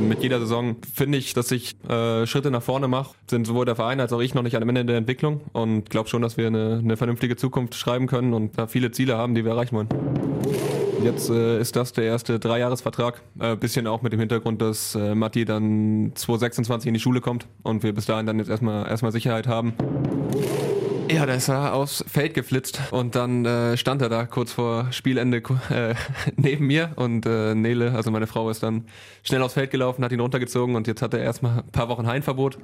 Mit jeder Saison finde ich, dass ich äh, Schritte nach vorne mache. Sind sowohl der Verein als auch ich noch nicht am Ende der Entwicklung und glaube schon, dass wir eine, eine vernünftige Zukunft schreiben können und da viele Ziele haben, die wir erreichen wollen. Jetzt äh, ist das der erste Dreijahresvertrag. Äh, bisschen auch mit dem Hintergrund, dass äh, Matti dann 2026 in die Schule kommt und wir bis dahin dann jetzt erstmal erstmal Sicherheit haben. Ja, da ist er aufs Feld geflitzt und dann äh, stand er da kurz vor Spielende äh, neben mir und äh, Nele, also meine Frau, ist dann schnell aufs Feld gelaufen, hat ihn runtergezogen und jetzt hat er erstmal ein paar Wochen Heimverbot.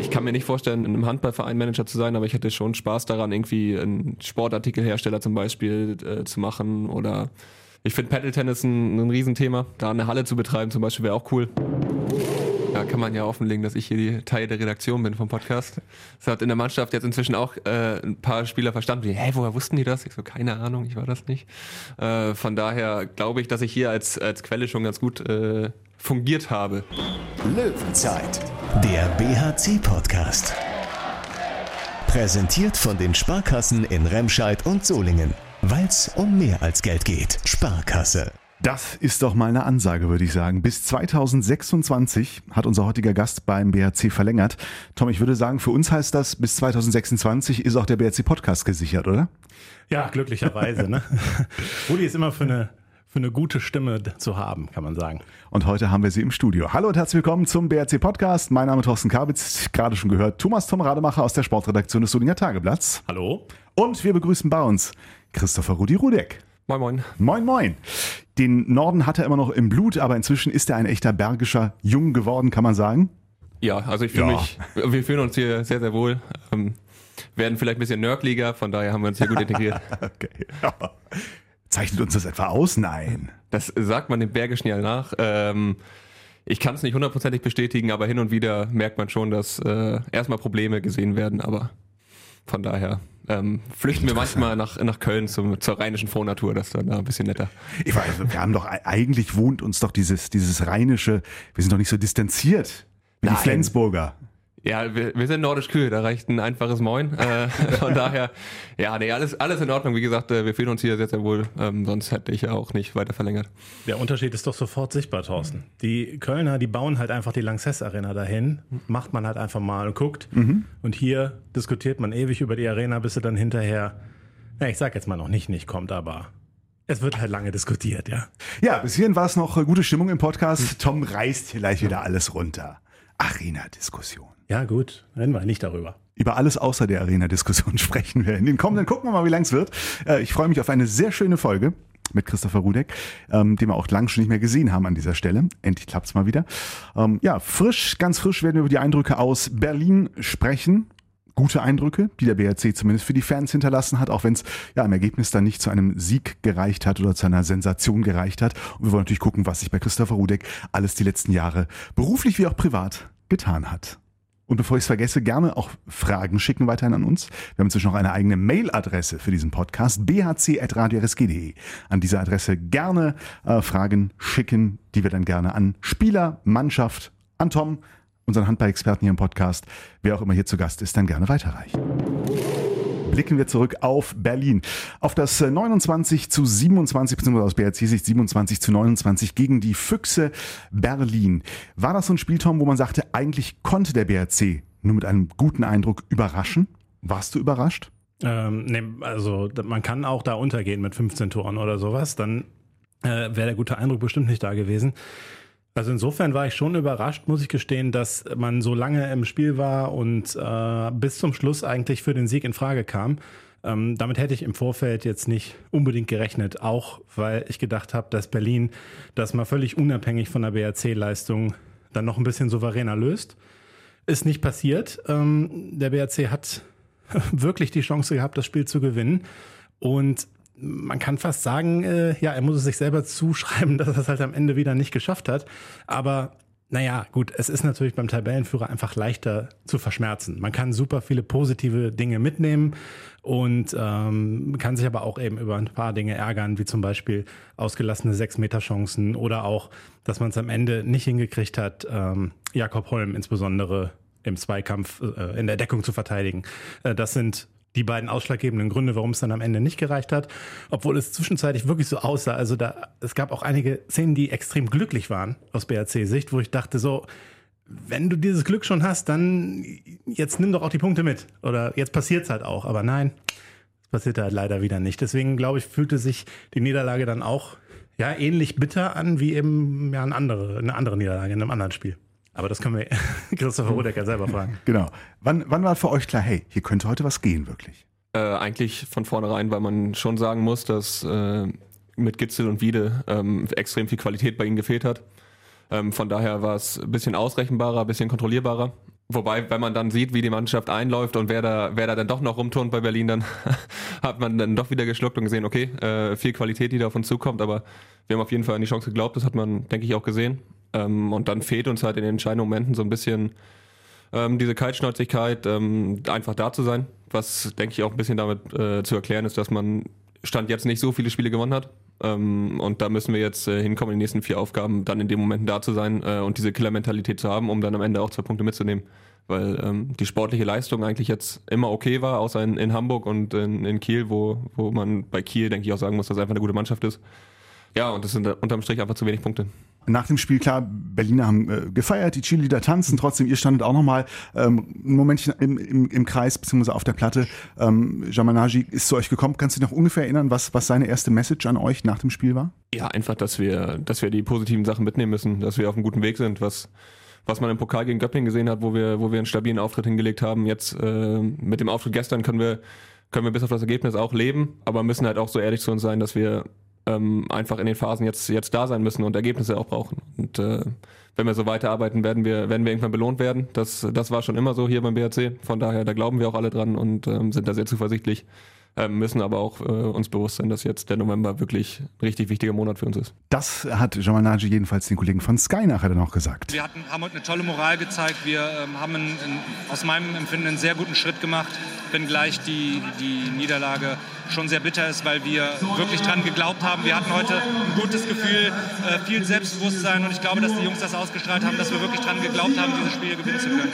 Ich kann mir nicht vorstellen, in einem Handballverein Manager zu sein, aber ich hätte schon Spaß daran, irgendwie einen Sportartikelhersteller zum Beispiel äh, zu machen oder ich finde Paddle-Tennis ein, ein Riesenthema. Da eine Halle zu betreiben zum Beispiel wäre auch cool. Ja, kann man ja offenlegen, dass ich hier die Teil der Redaktion bin vom Podcast. Das hat in der Mannschaft jetzt inzwischen auch äh, ein paar Spieler verstanden, wie, hä, woher wussten die das? Ich so, keine Ahnung, ich war das nicht. Äh, von daher glaube ich, dass ich hier als, als Quelle schon ganz gut äh, fungiert habe. Löwenzeit, der BHC-Podcast. Präsentiert von den Sparkassen in Remscheid und Solingen. Weil es um mehr als Geld geht. Sparkasse. Das ist doch mal eine Ansage, würde ich sagen. Bis 2026 hat unser heutiger Gast beim BRC verlängert. Tom, ich würde sagen, für uns heißt das, bis 2026 ist auch der BRC Podcast gesichert, oder? Ja, glücklicherweise. ne? Rudi ist immer für eine für eine gute Stimme zu haben, kann man sagen. Und heute haben wir sie im Studio. Hallo und herzlich willkommen zum BRC Podcast. Mein Name ist Thorsten Kabitz, gerade schon gehört, Thomas Tom Rademacher aus der Sportredaktion des Solinger Tageblatts. Hallo. Und wir begrüßen bei uns Christopher Rudi Rudek. Moin, moin. Moin, moin. Den Norden hat er immer noch im Blut, aber inzwischen ist er ein echter bergischer Jung geworden, kann man sagen. Ja, also ich fühle ja. mich, wir fühlen uns hier sehr, sehr wohl. Ähm, werden vielleicht ein bisschen nördlicher, von daher haben wir uns hier gut integriert. okay. Ja. Zeichnet uns das etwa aus? Nein. Das sagt man dem Bergischen ja nach. Ähm, ich kann es nicht hundertprozentig bestätigen, aber hin und wieder merkt man schon, dass äh, erstmal Probleme gesehen werden, aber von daher ähm, flüchten wir manchmal nach, nach Köln zum, zur rheinischen Frohnatur, das ist dann da ein bisschen netter. Ich weiß, wir haben doch, eigentlich wohnt uns doch dieses, dieses rheinische, wir sind doch nicht so distanziert wie Nein. die Flensburger. Ja, wir, wir sind nordisch kühl, da reicht ein einfaches Moin. Äh, von daher, ja, nee, alles, alles in Ordnung. Wie gesagt, äh, wir fühlen uns hier sehr, sehr wohl. Ähm, sonst hätte ich ja auch nicht weiter verlängert. Der Unterschied ist doch sofort sichtbar, Thorsten. Die Kölner, die bauen halt einfach die Lanxess Arena dahin. Macht man halt einfach mal und guckt. Mhm. Und hier diskutiert man ewig über die Arena, bis sie dann hinterher, na, ich sag jetzt mal noch nicht, nicht kommt, aber es wird halt lange diskutiert, ja. Ja, bis hierhin war es noch äh, gute Stimmung im Podcast. Tom reißt hier gleich wieder alles runter. Arena-Diskussion. Ja, gut, reden wir nicht darüber. Über alles außer der Arena-Diskussion sprechen wir. In den kommenden gucken wir mal, wie lang es wird. Äh, ich freue mich auf eine sehr schöne Folge mit Christopher Rudek, ähm, den wir auch lang schon nicht mehr gesehen haben an dieser Stelle. Endlich klappt's mal wieder. Ähm, ja, frisch, ganz frisch werden wir über die Eindrücke aus Berlin sprechen. Gute Eindrücke, die der BRC zumindest für die Fans hinterlassen hat, auch wenn es ja im Ergebnis dann nicht zu einem Sieg gereicht hat oder zu einer Sensation gereicht hat. Und wir wollen natürlich gucken, was sich bei Christopher Rudek alles die letzten Jahre beruflich wie auch privat getan hat. Und bevor ich es vergesse, gerne auch Fragen schicken weiterhin an uns. Wir haben inzwischen noch eine eigene Mailadresse für diesen Podcast, bhc.radiorsg.de. An dieser Adresse gerne äh, Fragen schicken, die wir dann gerne an Spieler, Mannschaft, an Tom, unseren Handball-Experten hier im Podcast, wer auch immer hier zu Gast ist, dann gerne weiterreichen blicken wir zurück auf Berlin. Auf das 29 äh, zu 27, beziehungsweise aus BRC-Sicht 27 zu 29 gegen die Füchse Berlin. War das so ein Spiel, Tom, wo man sagte, eigentlich konnte der BRC nur mit einem guten Eindruck überraschen? Warst du überrascht? Ähm, nee, also man kann auch da untergehen mit 15 Toren oder sowas, dann äh, wäre der gute Eindruck bestimmt nicht da gewesen. Also insofern war ich schon überrascht, muss ich gestehen, dass man so lange im Spiel war und äh, bis zum Schluss eigentlich für den Sieg in Frage kam. Ähm, damit hätte ich im Vorfeld jetzt nicht unbedingt gerechnet, auch weil ich gedacht habe, dass Berlin das mal völlig unabhängig von der BRC-Leistung dann noch ein bisschen souveräner löst. Ist nicht passiert. Ähm, der BRC hat wirklich die Chance gehabt, das Spiel zu gewinnen. Und man kann fast sagen, äh, ja, er muss es sich selber zuschreiben, dass er es halt am Ende wieder nicht geschafft hat. Aber naja, gut, es ist natürlich beim Tabellenführer einfach leichter zu verschmerzen. Man kann super viele positive Dinge mitnehmen und ähm, kann sich aber auch eben über ein paar Dinge ärgern, wie zum Beispiel ausgelassene Sechs-Meter-Chancen oder auch, dass man es am Ende nicht hingekriegt hat, ähm, Jakob Holm insbesondere im Zweikampf äh, in der Deckung zu verteidigen. Äh, das sind die beiden ausschlaggebenden Gründe, warum es dann am Ende nicht gereicht hat, obwohl es zwischenzeitlich wirklich so aussah. Also da, es gab auch einige Szenen, die extrem glücklich waren aus BRC-Sicht, wo ich dachte so, wenn du dieses Glück schon hast, dann jetzt nimm doch auch die Punkte mit. Oder jetzt passiert es halt auch. Aber nein, es passiert halt leider wieder nicht. Deswegen glaube ich, fühlte sich die Niederlage dann auch ja ähnlich bitter an wie eben ja, eine, andere, eine andere Niederlage in einem anderen Spiel. Aber das können wir Christopher Rodecker selber fragen. Genau. Wann, wann war für euch klar, hey, hier könnte heute was gehen, wirklich? Äh, eigentlich von vornherein, weil man schon sagen muss, dass äh, mit Gitzel und Wiede ähm, extrem viel Qualität bei ihnen gefehlt hat. Ähm, von daher war es ein bisschen ausrechenbarer, ein bisschen kontrollierbarer. Wobei, wenn man dann sieht, wie die Mannschaft einläuft und wer da, wer da dann doch noch rumturnt bei Berlin, dann hat man dann doch wieder geschluckt und gesehen, okay, äh, viel Qualität, die da auf uns zukommt, aber wir haben auf jeden Fall an die Chance geglaubt, das hat man, denke ich, auch gesehen. Ähm, und dann fehlt uns halt in den entscheidenden Momenten so ein bisschen ähm, diese Kaltschnäuzigkeit, ähm, einfach da zu sein, was, denke ich, auch ein bisschen damit äh, zu erklären ist, dass man Stand jetzt nicht so viele Spiele gewonnen hat. Ähm, und da müssen wir jetzt äh, hinkommen, in den nächsten vier Aufgaben dann in den Momenten da zu sein äh, und diese Killer-Mentalität zu haben, um dann am Ende auch zwei Punkte mitzunehmen. Weil ähm, die sportliche Leistung eigentlich jetzt immer okay war, außer in, in Hamburg und in, in Kiel, wo, wo man bei Kiel, denke ich, auch sagen muss, dass es einfach eine gute Mannschaft ist. Ja, und das sind unterm Strich einfach zu wenig Punkte. Nach dem Spiel, klar, Berliner haben äh, gefeiert, die Cheerleader tanzen, trotzdem, ihr standet auch nochmal ähm, ein Momentchen im, im, im Kreis, beziehungsweise auf der Platte. Ähm, Jamanaji ist zu euch gekommen. Kannst du dich noch ungefähr erinnern, was, was seine erste Message an euch nach dem Spiel war? Ja, einfach, dass wir, dass wir die positiven Sachen mitnehmen müssen, dass wir auf einem guten Weg sind, was, was man im Pokal gegen Göppingen gesehen hat, wo wir, wo wir einen stabilen Auftritt hingelegt haben. Jetzt äh, mit dem Auftritt gestern können wir, können wir bis auf das Ergebnis auch leben, aber müssen halt auch so ehrlich zu uns sein, dass wir ähm, einfach in den Phasen jetzt, jetzt da sein müssen und Ergebnisse auch brauchen. Und äh, wenn wir so weiterarbeiten, werden wir, werden wir irgendwann belohnt werden. Das, das war schon immer so hier beim BRC. Von daher, da glauben wir auch alle dran und ähm, sind da sehr zuversichtlich. Ähm, müssen aber auch äh, uns bewusst sein, dass jetzt der November wirklich ein richtig wichtiger Monat für uns ist. Das hat Jamal Naji jedenfalls den Kollegen von Sky nachher dann auch gesagt. Wir hatten, haben heute eine tolle Moral gezeigt. Wir ähm, haben einen, einen, aus meinem Empfinden einen sehr guten Schritt gemacht, wenngleich die, die Niederlage schon sehr bitter ist, weil wir wirklich dran geglaubt haben. Wir hatten heute ein gutes Gefühl, äh, viel Selbstbewusstsein und ich glaube, dass die Jungs das ausgestrahlt haben, dass wir wirklich dran geglaubt haben, diese Spiele gewinnen zu können.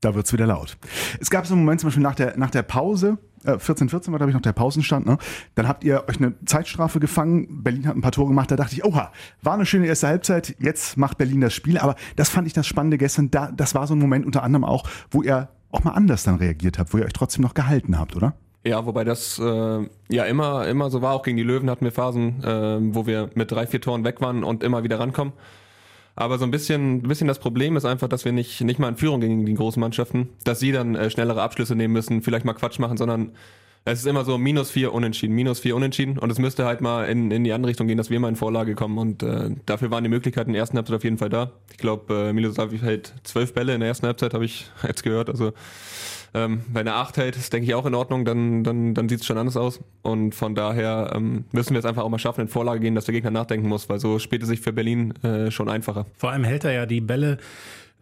Da wird es wieder laut. Es gab so einen Moment zum Beispiel nach der, nach der Pause, 14, äh, 14 war, glaube ich, noch der Pausenstand. Ne? Dann habt ihr euch eine Zeitstrafe gefangen. Berlin hat ein paar Tore gemacht. Da dachte ich, oha, war eine schöne erste Halbzeit. Jetzt macht Berlin das Spiel. Aber das fand ich das Spannende gestern. Da, das war so ein Moment unter anderem auch, wo ihr auch mal anders dann reagiert habt, wo ihr euch trotzdem noch gehalten habt, oder? Ja, wobei das äh, ja immer, immer so war. Auch gegen die Löwen hatten wir Phasen, äh, wo wir mit drei, vier Toren weg waren und immer wieder rankommen. Aber so ein bisschen, bisschen das Problem ist einfach, dass wir nicht, nicht mal in Führung gegen die großen Mannschaften, dass sie dann äh, schnellere Abschlüsse nehmen müssen, vielleicht mal Quatsch machen, sondern es ist immer so minus vier unentschieden, minus vier unentschieden. Und es müsste halt mal in, in die andere Richtung gehen, dass wir mal in Vorlage kommen. Und äh, dafür waren die Möglichkeiten in der ersten Halbzeit auf jeden Fall da. Ich glaube, äh, Milosavljev hält zwölf Bälle in der ersten Halbzeit, habe ich jetzt gehört, also ähm, wenn er acht hält, ist denke ich auch in Ordnung, dann, dann, dann sieht es schon anders aus. Und von daher ähm, müssen wir es einfach auch mal schaffen, in Vorlage gehen, dass der Gegner nachdenken muss, weil so spielt es sich für Berlin äh, schon einfacher. Vor allem hält er ja die Bälle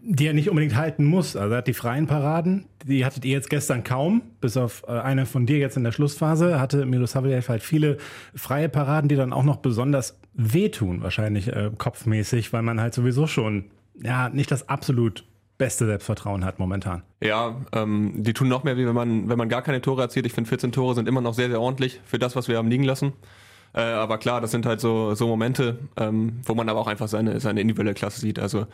die er nicht unbedingt halten muss. Also er hat die freien Paraden, die hattet ihr jetzt gestern kaum, bis auf äh, eine von dir jetzt in der Schlussphase, hatte Milosavljev halt viele freie Paraden, die dann auch noch besonders wehtun, wahrscheinlich äh, kopfmäßig, weil man halt sowieso schon ja nicht das absolut beste Selbstvertrauen hat momentan. Ja, ähm, die tun noch mehr, wie wenn man, wenn man gar keine Tore erzielt. Ich finde 14 Tore sind immer noch sehr, sehr ordentlich für das, was wir haben liegen lassen. Äh, aber klar, das sind halt so, so Momente, ähm, wo man aber auch einfach seine, seine individuelle Klasse sieht. Also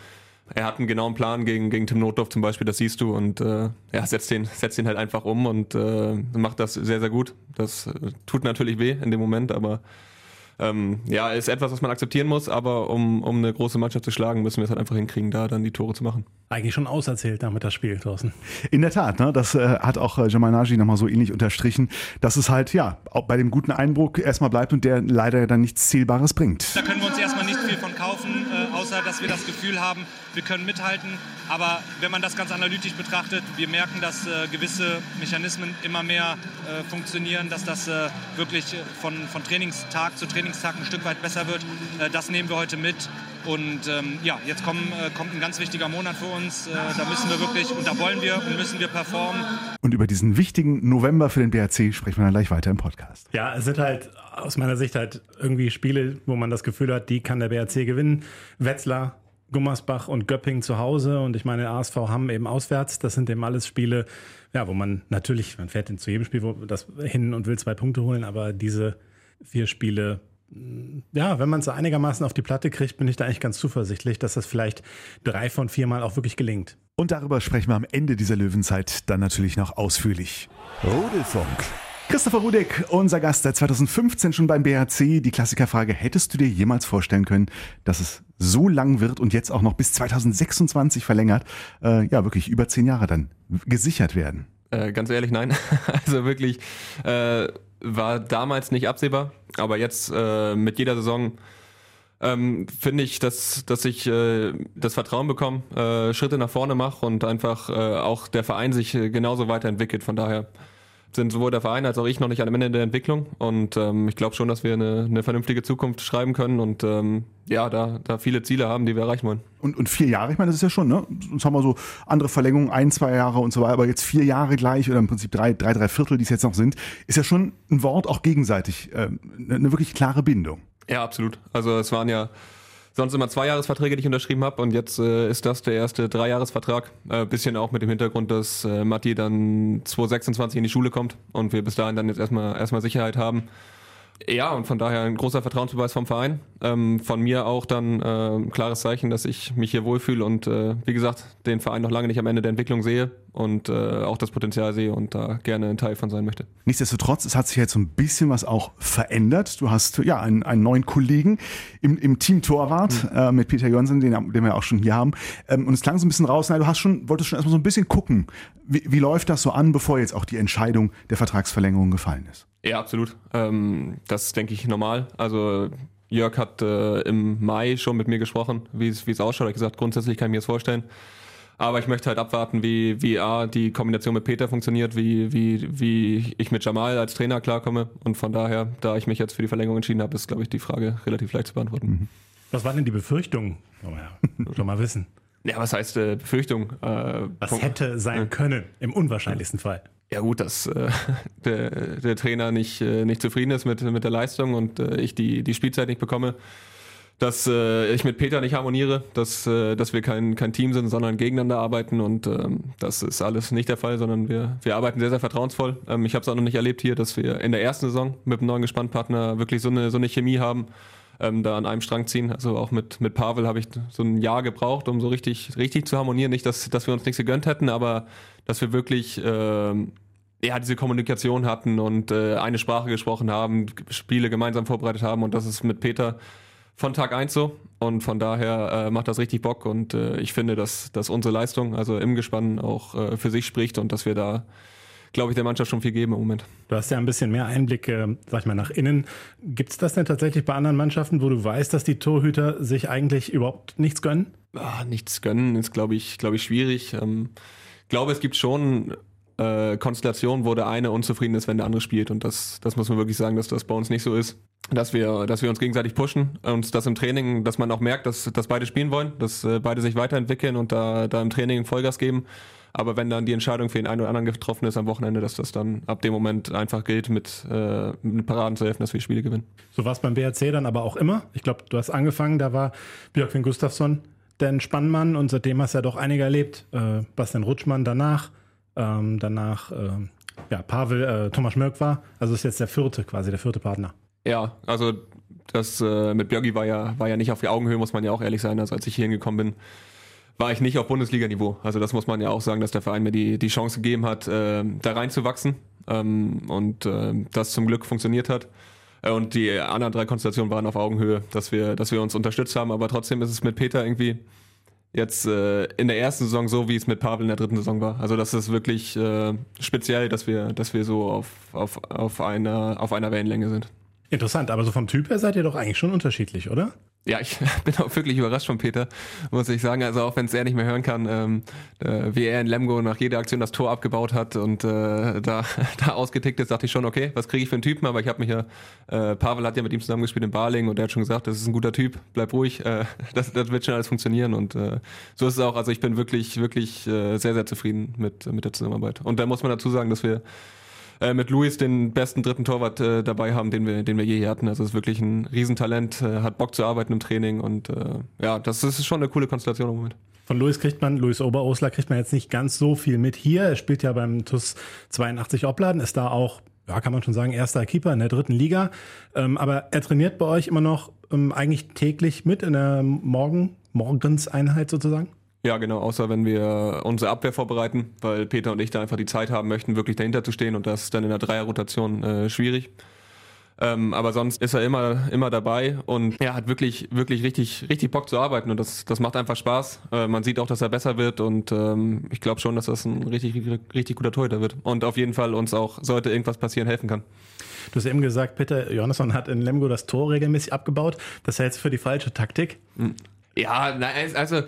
er hat einen genauen Plan gegen, gegen Tim Notdorf zum Beispiel, das siehst du und äh, ja, setzt den, setzt den halt einfach um und äh, macht das sehr, sehr gut. Das äh, tut natürlich weh in dem Moment, aber ähm, ja, ist etwas, was man akzeptieren muss, aber um, um eine große Mannschaft zu schlagen, müssen wir es halt einfach hinkriegen, da dann die Tore zu machen. Eigentlich schon auserzählt damit das Spiel draußen. In der Tat, ne? das äh, hat auch äh, Jamal Naji nochmal so ähnlich unterstrichen, dass es halt ja auch bei dem guten Einbruch erstmal bleibt und der leider dann nichts Zielbares bringt. Da können wir uns erstmal nicht viel von kaufen, äh, außer dass wir das Gefühl haben, wir können mithalten. Aber wenn man das ganz analytisch betrachtet, wir merken, dass äh, gewisse Mechanismen immer mehr äh, funktionieren, dass das äh, wirklich von, von Trainingstag zu Trainingstag ein Stück weit besser wird. Äh, das nehmen wir heute mit. Und ähm, ja, jetzt kommen, äh, kommt ein ganz wichtiger Monat für uns. Äh, da müssen wir wirklich und da wollen wir und müssen wir performen. Und über diesen wichtigen November für den BRC sprechen wir dann gleich weiter im Podcast. Ja, es sind halt aus meiner Sicht halt irgendwie Spiele, wo man das Gefühl hat, die kann der BRC gewinnen. Wetzlar Gummersbach und Göpping zu Hause und ich meine, ASV haben eben auswärts. Das sind eben alles Spiele, ja, wo man natürlich, man fährt zu jedem Spiel wo das hin und will zwei Punkte holen, aber diese vier Spiele, mm, ja, wenn man es einigermaßen auf die Platte kriegt, bin ich da eigentlich ganz zuversichtlich, dass das vielleicht drei von vier Mal auch wirklich gelingt. Und darüber sprechen wir am Ende dieser Löwenzeit dann natürlich noch ausführlich. Rudelfunk. Christopher Rudek, unser Gast seit 2015 schon beim BHC. Die Klassikerfrage, hättest du dir jemals vorstellen können, dass es so lang wird und jetzt auch noch bis 2026 verlängert, äh, ja wirklich über zehn Jahre dann gesichert werden? Äh, ganz ehrlich, nein. Also wirklich äh, war damals nicht absehbar, aber jetzt äh, mit jeder Saison ähm, finde ich, dass, dass ich äh, das Vertrauen bekomme, äh, Schritte nach vorne mache und einfach äh, auch der Verein sich äh, genauso weiterentwickelt. Von daher sind sowohl der Verein als auch ich noch nicht am Ende der Entwicklung und ähm, ich glaube schon, dass wir eine, eine vernünftige Zukunft schreiben können und ähm, ja, da, da viele Ziele haben, die wir erreichen wollen. Und, und vier Jahre, ich meine, das ist ja schon, ne? Sonst haben wir so andere Verlängerungen, ein, zwei Jahre und so weiter, aber jetzt vier Jahre gleich oder im Prinzip drei, drei, drei Viertel, die es jetzt noch sind, ist ja schon ein Wort auch gegenseitig, äh, eine, eine wirklich klare Bindung. Ja, absolut. Also es waren ja sonst immer Zweijahresverträge, die ich unterschrieben habe und jetzt äh, ist das der erste Dreijahresvertrag. Äh, bisschen auch mit dem Hintergrund, dass äh, Matti dann 2026 in die Schule kommt und wir bis dahin dann jetzt erstmal erstmal Sicherheit haben. Ja, und von daher ein großer Vertrauensbeweis vom Verein. Ähm, von mir auch dann äh, ein klares Zeichen, dass ich mich hier wohlfühle und äh, wie gesagt, den Verein noch lange nicht am Ende der Entwicklung sehe und äh, auch das Potenzial sehe und da gerne ein Teil von sein möchte. Nichtsdestotrotz, es hat sich jetzt so ein bisschen was auch verändert. Du hast ja einen, einen neuen Kollegen im, im Team Torwart mhm. äh, mit Peter Jonsson, den, den wir auch schon hier haben. Ähm, und es klang so ein bisschen raus, na, du hast schon, wolltest schon erstmal so ein bisschen gucken, wie, wie läuft das so an, bevor jetzt auch die Entscheidung der Vertragsverlängerung gefallen ist. Ja, absolut. Ähm, das ist, denke ich, normal. Also Jörg hat äh, im Mai schon mit mir gesprochen, wie es ausschaut. Er hat gesagt, grundsätzlich kann ich mir das vorstellen. Aber ich möchte halt abwarten, wie, wie A, die Kombination mit Peter funktioniert, wie, wie, wie ich mit Jamal als Trainer klarkomme. Und von daher, da ich mich jetzt für die Verlängerung entschieden habe, ist, glaube ich, die Frage relativ leicht zu beantworten. Mhm. Was waren denn die Befürchtungen? Oh ja, schon mal wissen. Ja, was heißt äh, Befürchtung? Äh, was Punkt. hätte sein können, im unwahrscheinlichsten Fall? Ja gut, dass äh, der, der Trainer nicht, äh, nicht zufrieden ist mit, mit der Leistung und äh, ich die, die Spielzeit nicht bekomme. Dass äh, ich mit Peter nicht harmoniere, dass, äh, dass wir kein, kein Team sind, sondern gegeneinander arbeiten und ähm, das ist alles nicht der Fall, sondern wir, wir arbeiten sehr, sehr vertrauensvoll. Ähm, ich habe es auch noch nicht erlebt hier, dass wir in der ersten Saison mit einem neuen Gespannpartner wirklich so eine, so eine Chemie haben, ähm, da an einem Strang ziehen. Also auch mit, mit Pavel habe ich so ein Jahr gebraucht, um so richtig, richtig zu harmonieren. Nicht, dass, dass wir uns nichts gegönnt hätten, aber dass wir wirklich ähm, ja, diese Kommunikation hatten und äh, eine Sprache gesprochen haben, Spiele gemeinsam vorbereitet haben und das ist mit Peter von Tag eins so und von daher äh, macht das richtig Bock und äh, ich finde, dass, dass unsere Leistung, also im Gespann auch äh, für sich spricht und dass wir da glaube ich, der Mannschaft schon viel geben im Moment. Du hast ja ein bisschen mehr Einblick, äh, sag ich mal, nach innen. Gibt es das denn tatsächlich bei anderen Mannschaften, wo du weißt, dass die Torhüter sich eigentlich überhaupt nichts gönnen? Ah, nichts gönnen ist, glaube ich, glaube ich, schwierig. Ähm, glaube, es gibt schon äh, Konstellationen, wo der eine unzufrieden ist, wenn der andere spielt. Und das, das muss man wirklich sagen, dass das bei uns nicht so ist. Dass wir, dass wir uns gegenseitig pushen und das im Training, dass man auch merkt, dass, dass beide spielen wollen, dass äh, beide sich weiterentwickeln und da, da im Training Vollgas geben. Aber wenn dann die Entscheidung für den einen oder anderen getroffen ist am Wochenende, dass das dann ab dem Moment einfach gilt, mit, äh, mit Paraden zu helfen, dass wir Spiele gewinnen. So war es beim BRC dann aber auch immer. Ich glaube, du hast angefangen, da war Björkvin Gustafsson der Spannmann und seitdem hast du ja doch einige erlebt. Äh, Bastian Rutschmann danach, ähm, danach äh, ja, Pavel, äh, Thomas Mörk war. Also ist jetzt der vierte quasi, der vierte Partner. Ja, also das äh, mit Björgi war ja, war ja nicht auf die Augenhöhe, muss man ja auch ehrlich sein. Also als ich hier hingekommen bin, war ich nicht auf Bundesliga-Niveau. Also das muss man ja auch sagen, dass der Verein mir die, die Chance gegeben hat, äh, da reinzuwachsen ähm, und äh, das zum Glück funktioniert hat. Äh, und die anderen drei Konstellationen waren auf Augenhöhe, dass wir, dass wir uns unterstützt haben. Aber trotzdem ist es mit Peter irgendwie jetzt äh, in der ersten Saison so, wie es mit Pavel in der dritten Saison war. Also das ist wirklich äh, speziell, dass wir, dass wir so auf, auf, auf, einer, auf einer Wellenlänge sind. Interessant, aber so vom Typ her seid ihr doch eigentlich schon unterschiedlich, oder? Ja, ich bin auch wirklich überrascht von Peter, muss ich sagen. Also auch wenn es er nicht mehr hören kann, ähm, äh, wie er in Lemgo nach jeder Aktion das Tor abgebaut hat und äh, da, da ausgetickt ist, dachte ich schon, okay, was kriege ich für einen Typen? Aber ich habe mich ja, äh, Pavel hat ja mit ihm zusammengespielt in Baling und er hat schon gesagt, das ist ein guter Typ, bleib ruhig, äh, das, das wird schon alles funktionieren. Und äh, so ist es auch. Also ich bin wirklich, wirklich äh, sehr, sehr zufrieden mit, mit der Zusammenarbeit. Und da muss man dazu sagen, dass wir äh, mit Luis den besten dritten Torwart äh, dabei haben, den wir, den wir je hatten. Also ist wirklich ein Riesentalent, äh, hat Bock zu arbeiten im Training und äh, ja, das ist schon eine coole Konstellation im Moment. Von Luis kriegt man, Luis Oberosler kriegt man jetzt nicht ganz so viel mit hier. Er spielt ja beim TUS 82 Opladen, ist da auch, ja, kann man schon sagen, erster Keeper in der dritten Liga. Ähm, aber er trainiert bei euch immer noch ähm, eigentlich täglich mit in der Morgen, Morgenseinheit sozusagen? Ja, genau, außer wenn wir unsere Abwehr vorbereiten, weil Peter und ich da einfach die Zeit haben möchten, wirklich dahinter zu stehen und das ist dann in der Dreierrotation äh, schwierig. Ähm, aber sonst ist er immer, immer dabei und er hat wirklich, wirklich richtig, richtig Bock zu arbeiten und das, das macht einfach Spaß. Äh, man sieht auch, dass er besser wird und ähm, ich glaube schon, dass das ein richtig, richtig guter Torhüter wird und auf jeden Fall uns auch, sollte irgendwas passieren, helfen kann. Du hast eben gesagt, Peter Johannesson hat in Lemgo das Tor regelmäßig abgebaut. Das hältst du für die falsche Taktik? Hm. Ja, also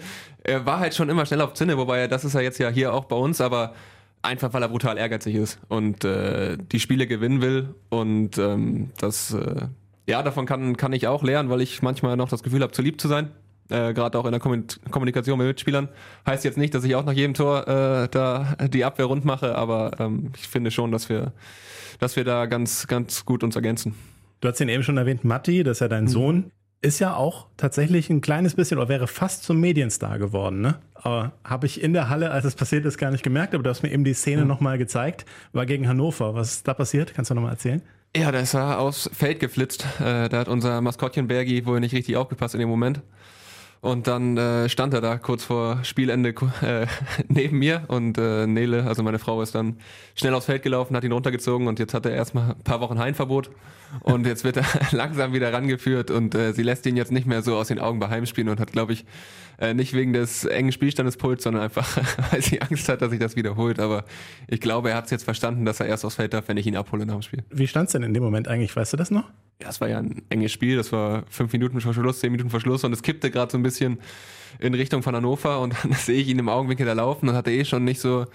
er war halt schon immer schnell auf Zinne, wobei das ist ja jetzt ja hier auch bei uns, aber einfach weil er brutal ehrgeizig ist und äh, die Spiele gewinnen will und ähm, das äh, ja davon kann kann ich auch lernen, weil ich manchmal noch das Gefühl habe, zu lieb zu sein. Äh, Gerade auch in der Kommunikation mit Mitspielern. Heißt jetzt nicht, dass ich auch nach jedem Tor äh, da die Abwehr rund mache, aber ähm, ich finde schon, dass wir, dass wir da ganz, ganz gut uns ergänzen. Du hast ihn eben schon erwähnt, Matti, das ist ja dein mhm. Sohn ist ja auch tatsächlich ein kleines bisschen oder wäre fast zum Medienstar geworden. Ne? Aber habe ich in der Halle, als es passiert ist, gar nicht gemerkt, aber du hast mir eben die Szene mhm. nochmal gezeigt. War gegen Hannover. Was ist da passiert? Kannst du nochmal erzählen? Ja, da ist er aufs Feld geflitzt. Äh, da hat unser Maskottchen Bergi wohl nicht richtig aufgepasst in dem Moment. Und dann äh, stand er da kurz vor Spielende äh, neben mir und äh, Nele, also meine Frau, ist dann schnell aufs Feld gelaufen, hat ihn runtergezogen und jetzt hat er erstmal ein paar Wochen Heimverbot und jetzt wird er langsam wieder rangeführt und äh, sie lässt ihn jetzt nicht mehr so aus den Augen bei Heimspielen und hat, glaube ich, äh, nicht wegen des engen Spielstandes Puls, sondern einfach, weil sie Angst hat, dass sich das wiederholt. Aber ich glaube, er hat es jetzt verstanden, dass er erst aufs Feld darf, wenn ich ihn abhole nach dem Spiel. Wie stand es denn in dem Moment eigentlich? Weißt du das noch? Ja, es war ja ein enges Spiel. Das war fünf Minuten vor Schluss, zehn Minuten vor Schluss und es kippte gerade so ein bisschen in Richtung von Hannover und dann sehe ich ihn im Augenwinkel da laufen und hatte eh schon nicht so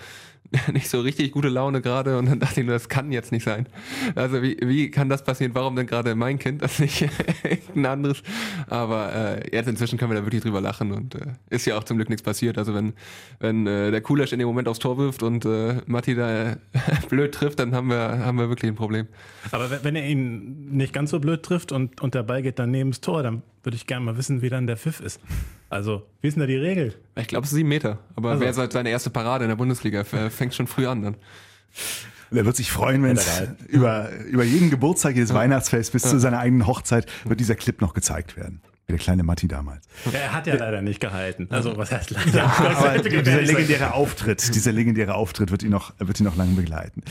nicht so richtig gute Laune gerade und dann dachte ich nur, das kann jetzt nicht sein. Also wie, wie kann das passieren? Warum denn gerade mein Kind, das nicht ein anderes? Aber äh, jetzt inzwischen können wir da wirklich drüber lachen und äh, ist ja auch zum Glück nichts passiert. Also wenn, wenn äh, der Kulesch in dem Moment aufs Tor wirft und äh, Matti da blöd trifft, dann haben wir, haben wir wirklich ein Problem. Aber wenn er ihn nicht ganz so blöd trifft und, und der Ball geht dann neben das Tor, dann würde ich gerne mal wissen, wie dann der Pfiff ist. Also, wie ist denn da die Regel? Ich glaube, es ist sieben Meter. Aber also. wäre halt seine erste Parade in der Bundesliga. Fängt schon früh an dann. Und er wird sich freuen, wenn es über, über jeden Geburtstag, jedes ja. Weihnachtsfest bis ja. zu seiner eigenen Hochzeit wird dieser Clip noch gezeigt werden. Der kleine Matti damals. Er hat ja leider nicht gehalten. Also was heißt leider? Ja, dieser legendäre Auftritt, dieser legendäre Auftritt wird ihn noch, wird ihn noch lange begleiten.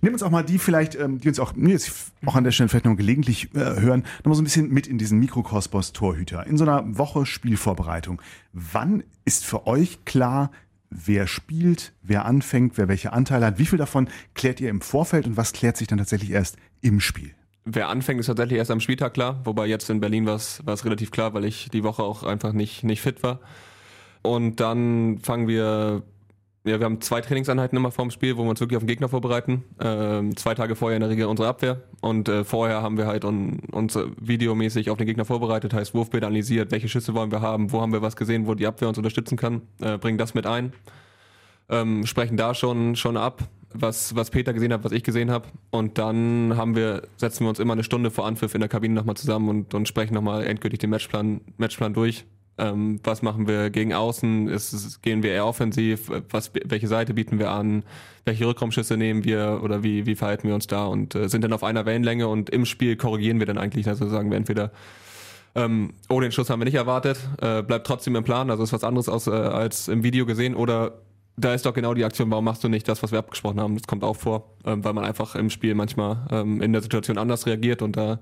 Nimm uns auch mal die vielleicht, ähm, die uns auch, mir jetzt auch an der Stelle vielleicht noch gelegentlich äh, hören, nochmal so ein bisschen mit in diesen Mikrokosmos Torhüter. In so einer Woche Spielvorbereitung. Wann ist für euch klar, wer spielt, wer anfängt, wer welche Anteile hat? Wie viel davon klärt ihr im Vorfeld und was klärt sich dann tatsächlich erst im Spiel? Wer anfängt, ist tatsächlich erst am Spieltag klar, wobei jetzt in Berlin war es relativ klar, weil ich die Woche auch einfach nicht, nicht fit war. Und dann fangen wir, ja, wir haben zwei Trainingseinheiten immer vorm Spiel, wo wir uns wirklich auf den Gegner vorbereiten. Ähm, zwei Tage vorher in der Regel unsere Abwehr und äh, vorher haben wir halt un, uns videomäßig auf den Gegner vorbereitet, heißt Wurfbild analysiert, welche Schüsse wollen wir haben, wo haben wir was gesehen, wo die Abwehr uns unterstützen kann, äh, bringen das mit ein. Ähm, sprechen da schon, schon ab was, was Peter gesehen hat, was ich gesehen habe. Und dann haben wir, setzen wir uns immer eine Stunde vor Anpfiff in der Kabine nochmal zusammen und, und sprechen nochmal endgültig den Matchplan, Matchplan durch. Ähm, was machen wir gegen außen? Ist, ist, gehen wir eher offensiv? Was, welche Seite bieten wir an? Welche Rückraumschüsse nehmen wir oder wie, wie verhalten wir uns da? Und äh, sind dann auf einer Wellenlänge und im Spiel korrigieren wir dann eigentlich. Also sagen wir entweder ähm, oh, den Schuss haben wir nicht erwartet, äh, bleibt trotzdem im Plan, also ist was anderes aus, äh, als im Video gesehen oder da ist doch genau die Aktion, warum machst du nicht das, was wir abgesprochen haben? Das kommt auch vor, ähm, weil man einfach im Spiel manchmal ähm, in der Situation anders reagiert und da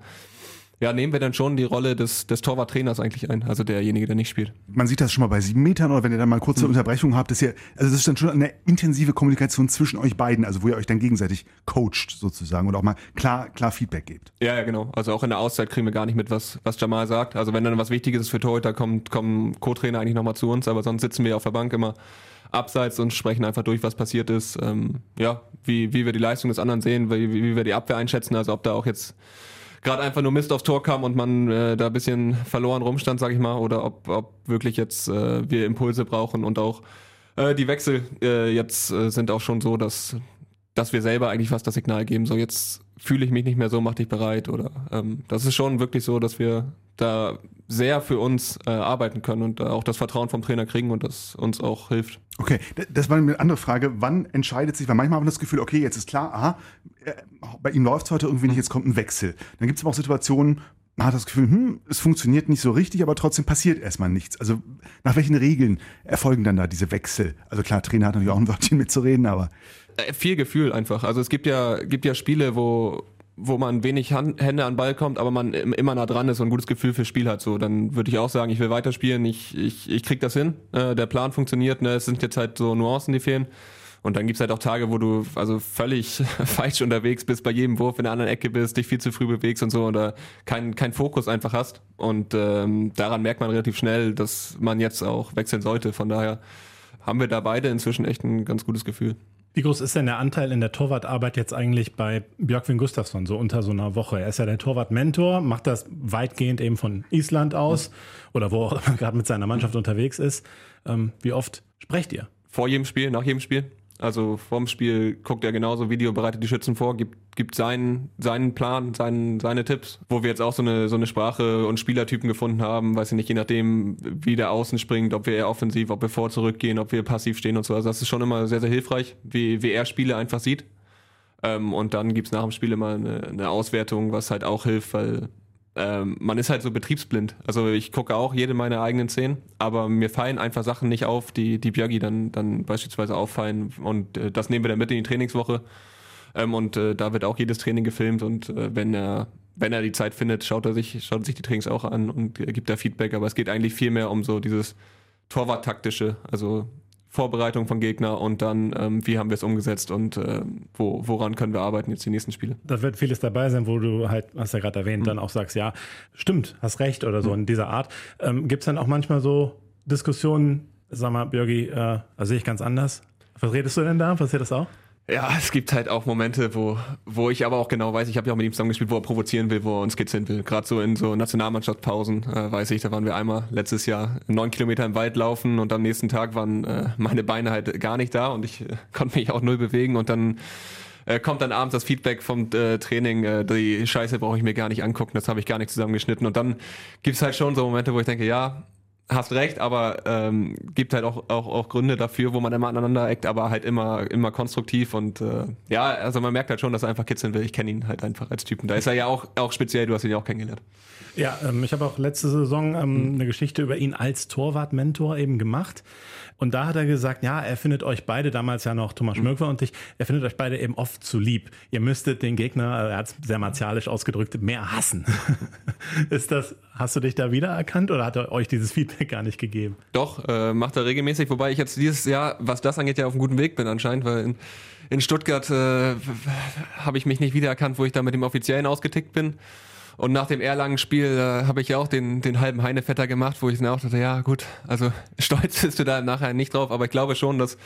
ja, nehmen wir dann schon die Rolle des, des Torwarttrainers eigentlich ein, also derjenige, der nicht spielt. Man sieht das schon mal bei sieben Metern oder wenn ihr dann mal kurze mhm. Unterbrechung habt, ist ja, also das ist dann schon eine intensive Kommunikation zwischen euch beiden, also wo ihr euch dann gegenseitig coacht sozusagen und auch mal klar, klar Feedback gebt. Ja, ja, genau. Also auch in der Auszeit kriegen wir gar nicht mit, was, was Jamal sagt. Also wenn dann was Wichtiges ist für Torhüter, kommt, kommen Co-Trainer eigentlich nochmal zu uns, aber sonst sitzen wir auf der Bank immer abseits und sprechen einfach durch, was passiert ist. Ähm, ja, wie, wie wir die Leistung des anderen sehen, wie, wie wir die Abwehr einschätzen, also ob da auch jetzt gerade einfach nur Mist aufs Tor kam und man äh, da ein bisschen verloren rumstand, sag ich mal, oder ob, ob wirklich jetzt äh, wir Impulse brauchen und auch äh, die Wechsel äh, jetzt äh, sind auch schon so, dass dass wir selber eigentlich fast das Signal geben, so jetzt fühle ich mich nicht mehr so, mach dich bereit oder ähm, das ist schon wirklich so, dass wir da sehr für uns äh, arbeiten können und äh, auch das Vertrauen vom Trainer kriegen und das uns auch hilft. Okay, das war eine andere Frage. Wann entscheidet sich, weil manchmal haben wir das Gefühl, okay, jetzt ist klar, aha, äh, bei ihm läuft es heute irgendwie nicht, jetzt kommt ein Wechsel. Dann gibt es aber auch Situationen, man hat das Gefühl, hm, es funktioniert nicht so richtig, aber trotzdem passiert erstmal nichts. Also nach welchen Regeln erfolgen dann da diese Wechsel? Also klar, Trainer hat natürlich auch ein Wörtchen mitzureden, aber äh, viel Gefühl einfach. Also es gibt ja, gibt ja Spiele, wo, wo man wenig Hand, Hände an Ball kommt, aber man immer nah dran ist und ein gutes Gefühl fürs Spiel hat. So, dann würde ich auch sagen, ich will weiterspielen, ich, ich, ich krieg das hin. Äh, der Plan funktioniert, ne? es sind jetzt halt so Nuancen, die fehlen. Und dann gibt's halt auch Tage, wo du also völlig falsch unterwegs bist, bei jedem Wurf in der anderen Ecke bist, dich viel zu früh bewegst und so oder keinen kein Fokus einfach hast. Und ähm, daran merkt man relativ schnell, dass man jetzt auch wechseln sollte. Von daher haben wir da beide inzwischen echt ein ganz gutes Gefühl. Wie groß ist denn der Anteil in der Torwartarbeit jetzt eigentlich bei Björkvin Gustafsson, so unter so einer Woche? Er ist ja der Torwartmentor, macht das weitgehend eben von Island aus oder wo auch immer gerade mit seiner Mannschaft unterwegs ist. Ähm, wie oft sprecht ihr? Vor jedem Spiel, nach jedem Spiel. Also vorm Spiel guckt er genauso Video, bereitet die Schützen vor, gibt, gibt seinen, seinen Plan, seinen, seine Tipps. Wo wir jetzt auch so eine, so eine Sprache und Spielertypen gefunden haben, weiß ich nicht, je nachdem, wie der Außen springt, ob wir eher offensiv, ob wir vor zurückgehen, ob wir passiv stehen und so. Also das ist schon immer sehr, sehr hilfreich, wie, wie er Spiele einfach sieht. Ähm, und dann gibt's nach dem Spiel immer eine, eine Auswertung, was halt auch hilft, weil ähm, man ist halt so betriebsblind. Also ich gucke auch jede meiner eigenen Szenen, aber mir fallen einfach Sachen nicht auf, die, die Björgi dann, dann beispielsweise auffallen. Und äh, das nehmen wir dann mit in die Trainingswoche. Ähm, und äh, da wird auch jedes Training gefilmt und äh, wenn er wenn er die Zeit findet, schaut er sich, schaut sich die Trainings auch an und äh, gibt da Feedback. Aber es geht eigentlich viel mehr um so dieses Torwart-taktische, also Vorbereitung von Gegner und dann, ähm, wie haben wir es umgesetzt und äh, wo, woran können wir arbeiten jetzt die nächsten Spiele. Da wird vieles dabei sein, wo du halt, hast ja gerade erwähnt, mhm. dann auch sagst, ja, stimmt, hast recht oder so mhm. in dieser Art. Ähm, Gibt es dann auch manchmal so Diskussionen, sag mal, Björgi, äh, also sehe ich ganz anders. Was redest du denn da? Passiert das auch? Ja, es gibt halt auch Momente, wo, wo ich aber auch genau weiß, ich habe ja auch mit ihm zusammengespielt, wo er provozieren will, wo er uns skizzieren will. Gerade so in so Nationalmannschaftspausen, äh, weiß ich, da waren wir einmal letztes Jahr neun Kilometer im Wald laufen und am nächsten Tag waren äh, meine Beine halt gar nicht da und ich äh, konnte mich auch null bewegen und dann äh, kommt dann abends das Feedback vom äh, Training, äh, die Scheiße brauche ich mir gar nicht angucken, das habe ich gar nicht zusammengeschnitten und dann gibt's halt schon so Momente, wo ich denke, ja, hast recht, aber ähm, gibt halt auch, auch, auch Gründe dafür, wo man immer aneinander eckt, aber halt immer, immer konstruktiv und äh, ja, also man merkt halt schon, dass er einfach kitzeln will. Ich kenne ihn halt einfach als Typen. Da ist er ja auch, auch speziell, du hast ihn ja auch kennengelernt. Ja, ähm, ich habe auch letzte Saison ähm, mhm. eine Geschichte über ihn als Torwart-Mentor eben gemacht. Und da hat er gesagt, ja, er findet euch beide, damals ja noch Thomas Schmöckwer und ich, er findet euch beide eben oft zu lieb. Ihr müsstet den Gegner, er hat es sehr martialisch ausgedrückt, mehr hassen. Ist das, hast du dich da wiedererkannt oder hat er euch dieses Feedback gar nicht gegeben? Doch, äh, macht er regelmäßig, wobei ich jetzt dieses Jahr, was das angeht, ja auf einem guten Weg bin anscheinend, weil in, in Stuttgart äh, habe ich mich nicht wiedererkannt, wo ich da mit dem Offiziellen ausgetickt bin. Und nach dem Erlangen-Spiel äh, habe ich ja auch den, den halben Heinevetter gemacht, wo ich dann auch dachte, ja gut, also stolz bist du da nachher nicht drauf, aber ich glaube schon, dass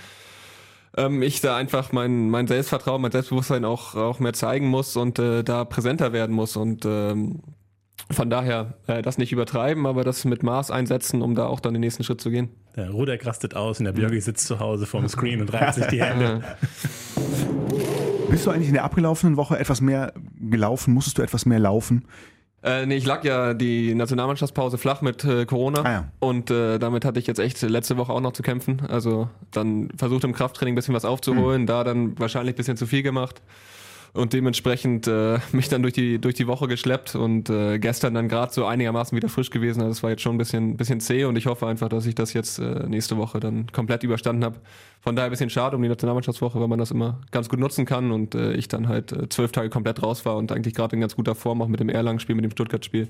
ähm, ich da einfach mein, mein Selbstvertrauen, mein Selbstbewusstsein auch, auch mehr zeigen muss und äh, da präsenter werden muss und ähm, von daher äh, das nicht übertreiben, aber das mit Maß einsetzen, um da auch dann den nächsten Schritt zu gehen. Der Rudek rastet aus und der Björgi sitzt zu Hause vorm Screen und reibt sich die Hände. Bist du eigentlich in der abgelaufenen Woche etwas mehr gelaufen? Musstest du etwas mehr laufen? Äh, nee, ich lag ja die Nationalmannschaftspause flach mit äh, Corona ah, ja. und äh, damit hatte ich jetzt echt letzte Woche auch noch zu kämpfen. Also dann versucht im Krafttraining ein bisschen was aufzuholen, mhm. da dann wahrscheinlich ein bisschen zu viel gemacht und dementsprechend äh, mich dann durch die durch die Woche geschleppt und äh, gestern dann gerade so einigermaßen wieder frisch gewesen. Also es war jetzt schon ein bisschen bisschen zäh und ich hoffe einfach, dass ich das jetzt äh, nächste Woche dann komplett überstanden habe. Von daher ein bisschen schade um die Nationalmannschaftswoche, weil man das immer ganz gut nutzen kann und äh, ich dann halt äh, zwölf Tage komplett raus war und eigentlich gerade in ganz guter Form auch mit dem Erlangen-Spiel, mit dem Stuttgart-Spiel.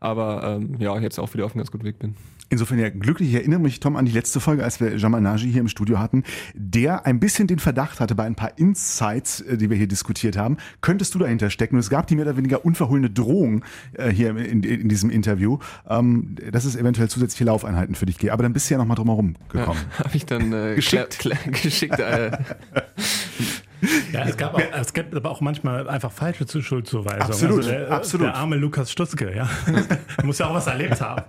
Aber ähm, ja, jetzt auch wieder auf einem ganz guten Weg bin. Insofern ja glücklich. Ich erinnere mich, Tom, an die letzte Folge, als wir Jamal Naji hier im Studio hatten, der ein bisschen den Verdacht hatte bei ein paar Insights, äh, die wir hier diskutiert haben, könntest du dahinter stecken. Und es gab die mehr oder weniger unverhohlene Drohung äh, hier in, in, diesem Interview, ähm, dass es eventuell zusätzliche Laufeinheiten für dich gibt. Aber dann bist du ja nochmal drum herum gekommen. Ja, Habe ich dann äh, geschickt. geschickt äh, Ja, es gab, auch, es gab aber auch manchmal einfach falsche Schuldzuweisungen. Absolut, also der, absolut. Der arme Lukas Stutzke, ja. muss ja auch was erlebt haben.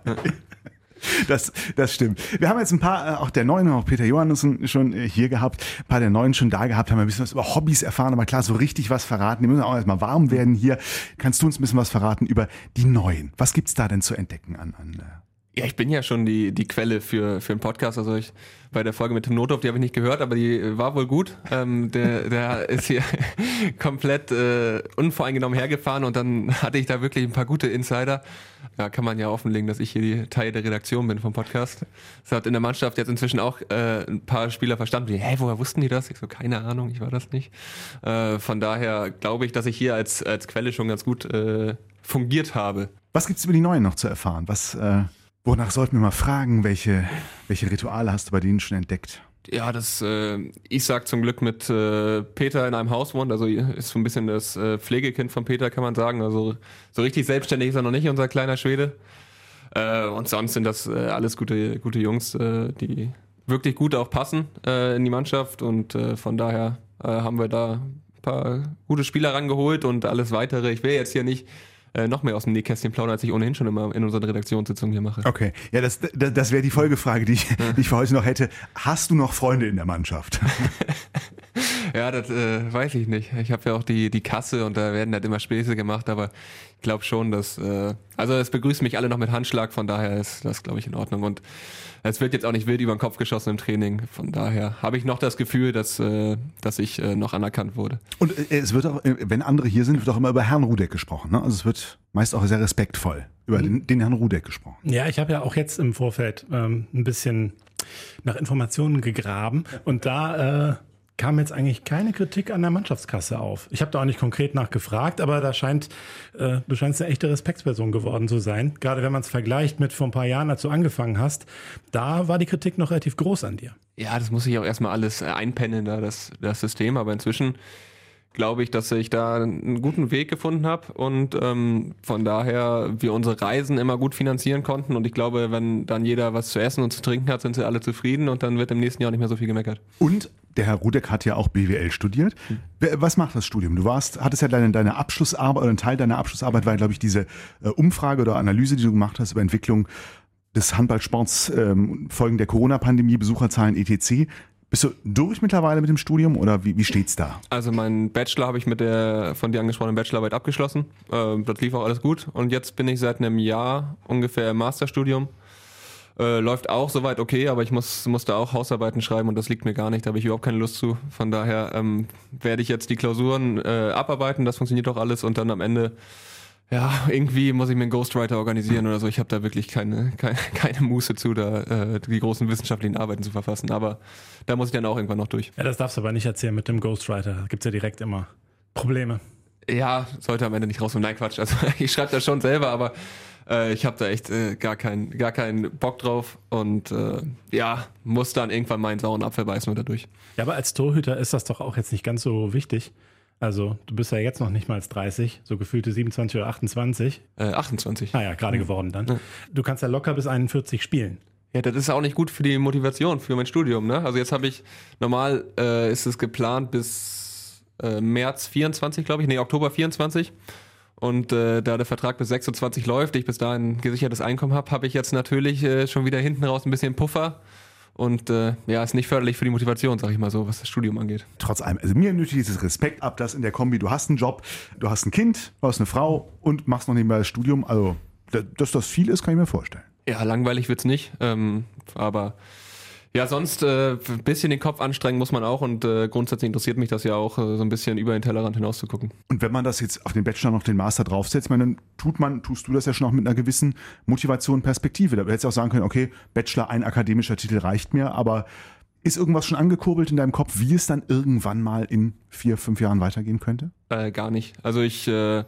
Das, das stimmt. Wir haben jetzt ein paar, äh, auch der Neuen, auch Peter Johannessen schon äh, hier gehabt, ein paar der Neuen schon da gehabt, haben ein bisschen was über Hobbys erfahren, aber klar, so richtig was verraten. Die müssen auch erstmal warm werden hier. Kannst du uns ein bisschen was verraten über die Neuen? Was gibt's da denn zu entdecken an, an äh, ja, ich bin ja schon die, die Quelle für, für einen Podcast. Also ich bei der Folge mit Tim Nothoff, die habe ich nicht gehört, aber die war wohl gut. Ähm, der, der ist hier komplett äh, unvoreingenommen hergefahren und dann hatte ich da wirklich ein paar gute Insider. Da kann man ja offenlegen, dass ich hier die Teil der Redaktion bin vom Podcast. Das hat in der Mannschaft jetzt inzwischen auch äh, ein paar Spieler verstanden. Die, hä, woher wussten die das? Ich so, keine Ahnung, ich war das nicht. Äh, von daher glaube ich, dass ich hier als, als Quelle schon ganz gut äh, fungiert habe. Was gibt's über die Neuen noch zu erfahren? Was äh, Wonach sollten wir mal fragen? Welche, welche Rituale hast du bei denen schon entdeckt? Ja, das äh, Isaac zum Glück mit äh, Peter in einem Haus wohnt, also ist so ein bisschen das äh, Pflegekind von Peter, kann man sagen. Also so richtig selbstständig ist er noch nicht, unser kleiner Schwede. Äh, und sonst sind das äh, alles gute, gute Jungs, äh, die wirklich gut auch passen äh, in die Mannschaft und äh, von daher äh, haben wir da ein paar gute Spieler rangeholt und alles weitere. Ich will jetzt hier nicht äh, noch mehr aus dem Nähkästchen plaudern, als ich ohnehin schon immer in unseren Redaktionssitzungen hier mache. Okay, ja, das, das, das wäre die Folgefrage, die ich, die ich für heute noch hätte. Hast du noch Freunde in der Mannschaft? ja, das äh, weiß ich nicht. Ich habe ja auch die, die Kasse und da werden halt immer Späße gemacht, aber ich glaube schon, dass, äh, also es begrüßen mich alle noch mit Handschlag, von daher ist das, glaube ich, in Ordnung. Und es wird jetzt auch nicht wild über den Kopf geschossen im Training. Von daher habe ich noch das Gefühl, dass, äh, dass ich äh, noch anerkannt wurde. Und äh, es wird auch, äh, wenn andere hier sind, wird auch immer über Herrn Rudeck gesprochen. Ne? Also es wird meist auch sehr respektvoll über mhm. den, den, Herrn Rudeck gesprochen. Ja, ich habe ja auch jetzt im Vorfeld ähm, ein bisschen nach Informationen gegraben und da äh, kam jetzt eigentlich keine Kritik an der Mannschaftskasse auf. Ich habe da auch nicht konkret nachgefragt, aber da scheint, äh, du scheinst eine echte Respektsperson geworden zu sein. Gerade wenn man es vergleicht mit vor ein paar Jahren, als du angefangen hast, da war die Kritik noch relativ groß an dir. Ja, das muss ich auch erstmal alles äh, einpennen, da das, das System, aber inzwischen glaube ich, dass ich da einen guten Weg gefunden habe und ähm, von daher wir unsere Reisen immer gut finanzieren konnten und ich glaube, wenn dann jeder was zu essen und zu trinken hat, sind sie alle zufrieden und dann wird im nächsten Jahr nicht mehr so viel gemeckert. Und der Herr Rudeck hat ja auch BWL studiert. Was macht das Studium? Du warst, hattest ja deine, deine Abschlussarbeit oder ein Teil deiner Abschlussarbeit war, glaube ich, diese äh, Umfrage oder Analyse, die du gemacht hast über Entwicklung des Handballsports, ähm, Folgen der Corona-Pandemie, Besucherzahlen etc. Bist du durch mittlerweile mit dem Studium oder wie, wie steht's da? Also mein Bachelor habe ich mit der von dir angesprochenen Bachelorarbeit abgeschlossen. Ähm, das lief auch alles gut. Und jetzt bin ich seit einem Jahr ungefähr im Masterstudium. Äh, läuft auch soweit okay, aber ich muss, musste auch Hausarbeiten schreiben und das liegt mir gar nicht. Da habe ich überhaupt keine Lust zu. Von daher ähm, werde ich jetzt die Klausuren äh, abarbeiten. Das funktioniert auch alles und dann am Ende ja, irgendwie muss ich mir einen Ghostwriter organisieren oder so. Ich habe da wirklich keine, keine, keine Muße zu, da äh, die großen wissenschaftlichen Arbeiten zu verfassen. Aber da muss ich dann auch irgendwann noch durch. Ja, das darfst du aber nicht erzählen mit dem Ghostwriter. Da gibt's ja direkt immer Probleme. Ja, sollte am Ende nicht rauskommen. Nein, Quatsch. Also ich schreibe das schon selber, aber äh, ich habe da echt äh, gar keinen gar keinen Bock drauf und äh, ja, muss dann irgendwann meinen sauren Apfel beißen und dadurch. Ja, aber als Torhüter ist das doch auch jetzt nicht ganz so wichtig. Also, du bist ja jetzt noch nicht mal als 30, so gefühlte 27 oder 28. Äh, 28. Ah ja, gerade mhm. geworden dann. Ja. Du kannst ja locker bis 41 spielen. Ja, das ist auch nicht gut für die Motivation für mein Studium. Ne? Also jetzt habe ich, normal äh, ist es geplant bis äh, März 24, glaube ich, nee, Oktober 24. Und äh, da der Vertrag bis 26 läuft, ich bis dahin ein gesichertes Einkommen habe, habe ich jetzt natürlich äh, schon wieder hinten raus ein bisschen Puffer und äh, ja, ist nicht förderlich für die Motivation, sag ich mal so, was das Studium angeht. Trotz allem, also mir nötig dieses Respekt ab, dass in der Kombi, du hast einen Job, du hast ein Kind, du hast eine Frau und machst noch nebenbei das Studium. Also, dass das viel ist, kann ich mir vorstellen. Ja, langweilig wird's nicht, ähm, aber ja, sonst äh, ein bisschen den Kopf anstrengen muss man auch und äh, grundsätzlich interessiert mich das ja auch, äh, so ein bisschen über den Tellerrand hinaus zu gucken. Und wenn man das jetzt auf den Bachelor noch den Master draufsetzt, meine, dann tut man, tust du das ja schon auch mit einer gewissen Motivation Perspektive. Da hättest du auch sagen können, okay, Bachelor, ein akademischer Titel reicht mir, aber ist irgendwas schon angekurbelt in deinem Kopf, wie es dann irgendwann mal in vier, fünf Jahren weitergehen könnte? Äh, gar nicht. Also ich äh,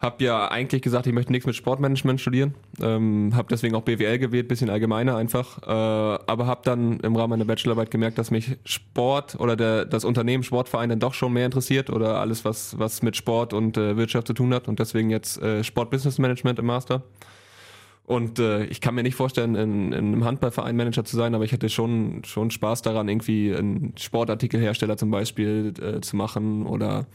hab ja eigentlich gesagt, ich möchte nichts mit Sportmanagement studieren. Ähm, hab deswegen auch BWL gewählt, bisschen allgemeiner einfach. Äh, aber hab dann im Rahmen meiner Bachelorarbeit gemerkt, dass mich Sport oder der, das Unternehmen Sportverein dann doch schon mehr interessiert oder alles, was, was mit Sport und äh, Wirtschaft zu tun hat. Und deswegen jetzt äh, Sport Business Management im Master. Und äh, ich kann mir nicht vorstellen, in, in einem Handballverein Manager zu sein, aber ich hätte schon, schon Spaß daran, irgendwie einen Sportartikelhersteller zum Beispiel äh, zu machen oder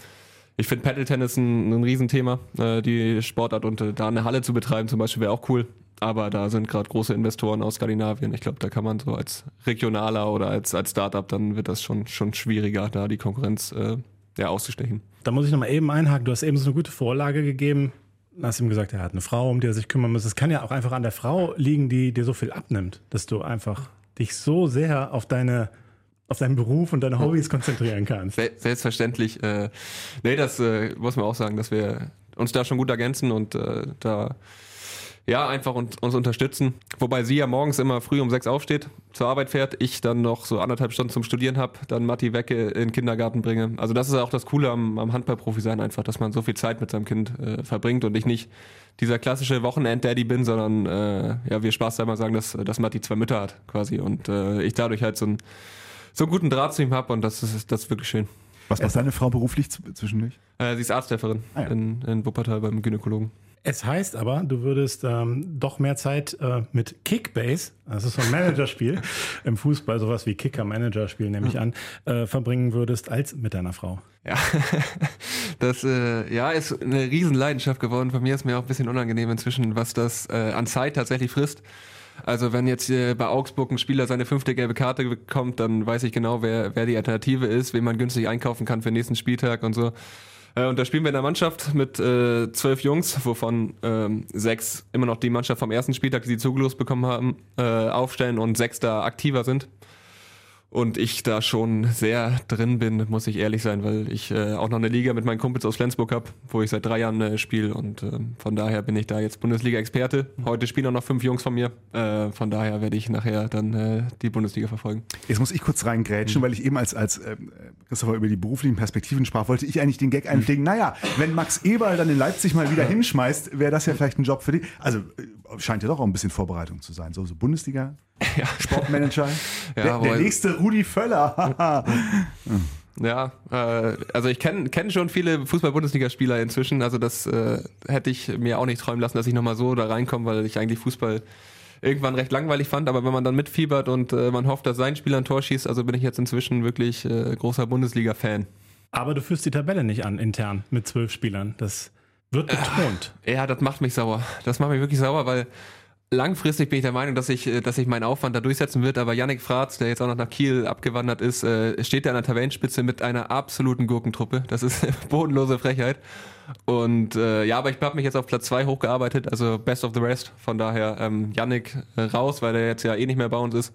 Ich finde Paddle-Tennis ein, ein Riesenthema, äh, die Sportart und äh, da eine Halle zu betreiben zum Beispiel wäre auch cool. Aber da sind gerade große Investoren aus Skandinavien. Ich glaube, da kann man so als regionaler oder als, als Startup, dann wird das schon, schon schwieriger, da die Konkurrenz äh, ja, auszustechen. Da muss ich nochmal eben einhaken. Du hast eben so eine gute Vorlage gegeben. Du hast ihm gesagt, er hat eine Frau, um die er sich kümmern muss. Es kann ja auch einfach an der Frau liegen, die dir so viel abnimmt, dass du einfach dich so sehr auf deine auf deinen Beruf und deine Hobbys konzentrieren kannst. Selbstverständlich. Äh, nee, das äh, muss man auch sagen, dass wir uns da schon gut ergänzen und äh, da ja, einfach uns, uns unterstützen. Wobei sie ja morgens immer früh um sechs aufsteht, zur Arbeit fährt, ich dann noch so anderthalb Stunden zum Studieren habe, dann Matti Wecke in den Kindergarten bringe. Also das ist auch das Coole am, am Handballprofi sein einfach, dass man so viel Zeit mit seinem Kind äh, verbringt und ich nicht dieser klassische Wochenend-Daddy bin, sondern äh, ja, wir Spaß da immer sagen, dass, dass Matti zwei Mütter hat quasi und äh, ich dadurch halt so, ein, so einen guten Draht zu ihm habe und das ist, das ist wirklich schön. Was macht deine Frau beruflich zwischendurch? Äh, sie ist Arzthelferin ah, ja. in, in Wuppertal beim Gynäkologen. Es heißt aber, du würdest ähm, doch mehr Zeit äh, mit Kickbase, das ist so ein Managerspiel im Fußball, sowas wie Kicker-Managerspiel nehme ich an, äh, verbringen würdest als mit deiner Frau. Ja, das äh, ja ist eine Riesenleidenschaft geworden. Von mir ist mir auch ein bisschen unangenehm inzwischen, was das äh, an Zeit tatsächlich frisst. Also wenn jetzt bei Augsburg ein Spieler seine fünfte gelbe Karte bekommt, dann weiß ich genau, wer, wer die Alternative ist, wen man günstig einkaufen kann für den nächsten Spieltag und so. Äh, und da spielen wir in der Mannschaft mit äh, zwölf Jungs, wovon ähm, sechs immer noch die Mannschaft vom ersten Spieltag, die sie zugelost bekommen haben, äh, aufstellen und sechs da aktiver sind und ich da schon sehr drin bin, muss ich ehrlich sein, weil ich äh, auch noch eine Liga mit meinen Kumpels aus Flensburg habe, wo ich seit drei Jahren äh, spiele und äh, von daher bin ich da jetzt Bundesliga-Experte. Heute spielen auch noch fünf Jungs von mir, äh, von daher werde ich nachher dann äh, die Bundesliga verfolgen. Jetzt muss ich kurz reingrätschen, mhm. weil ich eben als, als äh, Christopher über die beruflichen Perspektiven sprach, wollte ich eigentlich den Gag einpflegen, naja, wenn Max Eberl dann in Leipzig mal wieder hinschmeißt, wäre das ja vielleicht ein Job für dich. Also äh, scheint ja doch auch ein bisschen Vorbereitung zu sein, so, so Bundesliga ja. Sportmanager. ja, der, der nächste Rudi Völler. ja, äh, also ich kenne kenn schon viele Fußball-Bundesligaspieler inzwischen. Also das äh, hätte ich mir auch nicht träumen lassen, dass ich nochmal so da reinkomme, weil ich eigentlich Fußball irgendwann recht langweilig fand. Aber wenn man dann mitfiebert und äh, man hofft, dass sein Spieler ein Tor schießt, also bin ich jetzt inzwischen wirklich äh, großer Bundesliga-Fan. Aber du führst die Tabelle nicht an intern mit zwölf Spielern. Das wird betont. Ja, das macht mich sauer. Das macht mich wirklich sauer, weil langfristig bin ich der Meinung, dass ich, äh, dass ich meinen Aufwand da durchsetzen wird, aber Yannick Fratz, der jetzt auch noch nach Kiel abgewandert ist, äh, steht da an der Tabellenspitze mit einer absoluten Gurkentruppe. Das ist bodenlose Frechheit. Und äh, ja, aber ich habe mich jetzt auf Platz zwei hochgearbeitet, also best of the rest. Von daher ähm, Yannick äh, raus, weil der jetzt ja eh nicht mehr bei uns ist.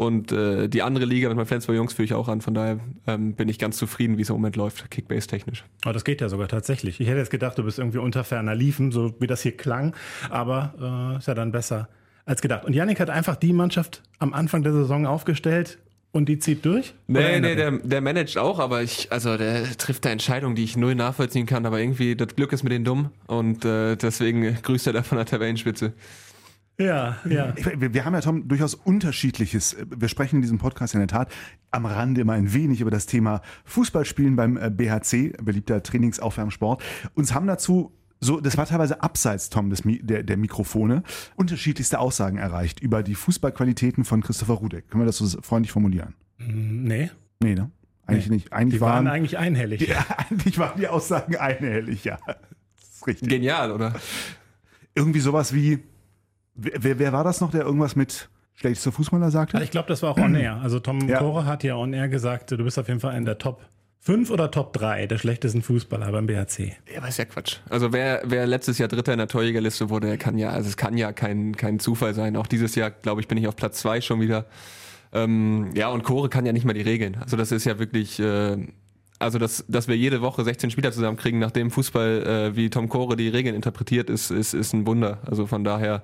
Und äh, die andere Liga mit meinen Flensburg Jungs führe ich auch an. Von daher ähm, bin ich ganz zufrieden, wie es im Moment läuft, Kickbase-technisch. Aber das geht ja sogar tatsächlich. Ich hätte jetzt gedacht, du bist irgendwie unter ferner Liefen, so wie das hier klang. Aber äh, ist ja dann besser als gedacht. Und Yannick hat einfach die Mannschaft am Anfang der Saison aufgestellt und die zieht durch? Nee, nee, der, der managt auch, aber ich, also der trifft da Entscheidungen, die ich null nachvollziehen kann, aber irgendwie das Glück ist mit den dumm und äh, deswegen grüßt er da von der Tabellenspitze. Ja, ja. Wir, wir, haben ja, Tom, durchaus unterschiedliches. Wir sprechen in diesem Podcast in der Tat am Rande immer ein wenig über das Thema Fußballspielen beim äh, BHC, beliebter Trainingsaufwärmsport. Uns haben dazu so, das war teilweise abseits, Tom, des, der, der Mikrofone, unterschiedlichste Aussagen erreicht über die Fußballqualitäten von Christopher Rudek. Können wir das so freundlich formulieren? Mm, nee. Nee, ne? Eigentlich nee. nicht. Eigentlich die waren, waren eigentlich einhellig. Die, eigentlich waren die Aussagen einhellig, ja. Das ist richtig. Genial, oder? Irgendwie sowas wie, Wer, wer war das noch, der irgendwas mit schlechtester Fußballer sagte? Also ich glaube, das war auch on air. Also Tom ja. Kore hat ja on air gesagt, du bist auf jeden Fall in der Top 5 oder Top 3 der schlechtesten Fußballer beim BHC. Ja, aber ist ja Quatsch. Also wer, wer letztes Jahr Dritter in der Torjägerliste wurde, der kann ja, also es kann ja kein, kein Zufall sein. Auch dieses Jahr, glaube ich, bin ich auf Platz 2 schon wieder. Ähm, ja, und Kore kann ja nicht mal die Regeln. Also das ist ja wirklich, äh, also dass, dass wir jede Woche 16 Spieler zusammenkriegen, nachdem Fußball, äh, wie Tom Kore die Regeln interpretiert, ist, ist, ist ein Wunder. Also von daher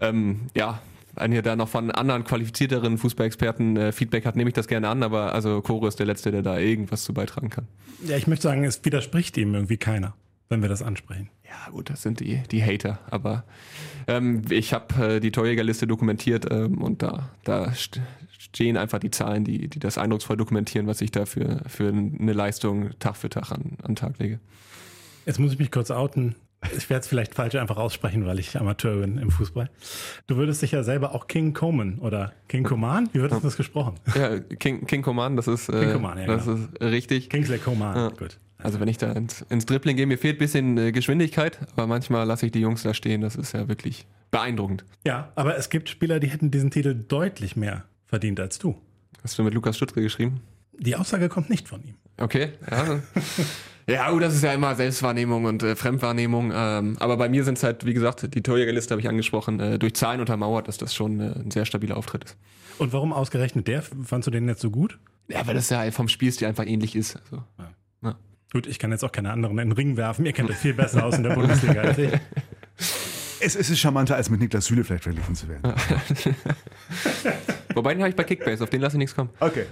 ähm, ja, wenn ihr da noch von anderen qualifizierteren Fußballexperten äh, Feedback hat, nehme ich das gerne an, aber also Koro ist der Letzte, der da irgendwas zu beitragen kann. Ja, ich möchte sagen, es widerspricht ihm irgendwie keiner, wenn wir das ansprechen. Ja, gut, das sind die, die Hater, aber ähm, ich habe äh, die Torjägerliste dokumentiert ähm, und da, da stehen einfach die Zahlen, die, die das eindrucksvoll dokumentieren, was ich da für, für eine Leistung Tag für Tag an, an Tag lege. Jetzt muss ich mich kurz outen ich werde es vielleicht falsch einfach aussprechen, weil ich Amateur bin im Fußball. Du würdest dich ja selber auch King Coman oder King Coman, wie wird das gesprochen? Ja, King, King Coman, das ist, äh, King Coman, ja, das genau. ist richtig. Kingsley Coman, ja. gut. Also wenn ich da ins, ins Dribbling gehe, mir fehlt ein bisschen äh, Geschwindigkeit, aber manchmal lasse ich die Jungs da stehen. Das ist ja wirklich beeindruckend. Ja, aber es gibt Spieler, die hätten diesen Titel deutlich mehr verdient als du. Hast du mit Lukas Stutzke geschrieben? Die Aussage kommt nicht von ihm. Okay, ja. Ja, gut, das ist ja immer Selbstwahrnehmung und äh, Fremdwahrnehmung. Ähm, aber bei mir sind es halt, wie gesagt, die Torjägerliste habe ich angesprochen, äh, durch Zahlen untermauert, dass das schon äh, ein sehr stabiler Auftritt ist. Und warum ausgerechnet der? Fandst du den jetzt so gut? Ja, weil das ja vom Spielstil einfach ähnlich ist. Also, ja. Gut, ich kann jetzt auch keine anderen in den Ring werfen. Ihr kennt euch viel besser aus in der Bundesliga als ich. Es, es ist charmanter, als mit Niklas Süle vielleicht verglichen zu werden. Wobei den habe ich bei Kickbase, auf den lasse ich nichts kommen. Okay.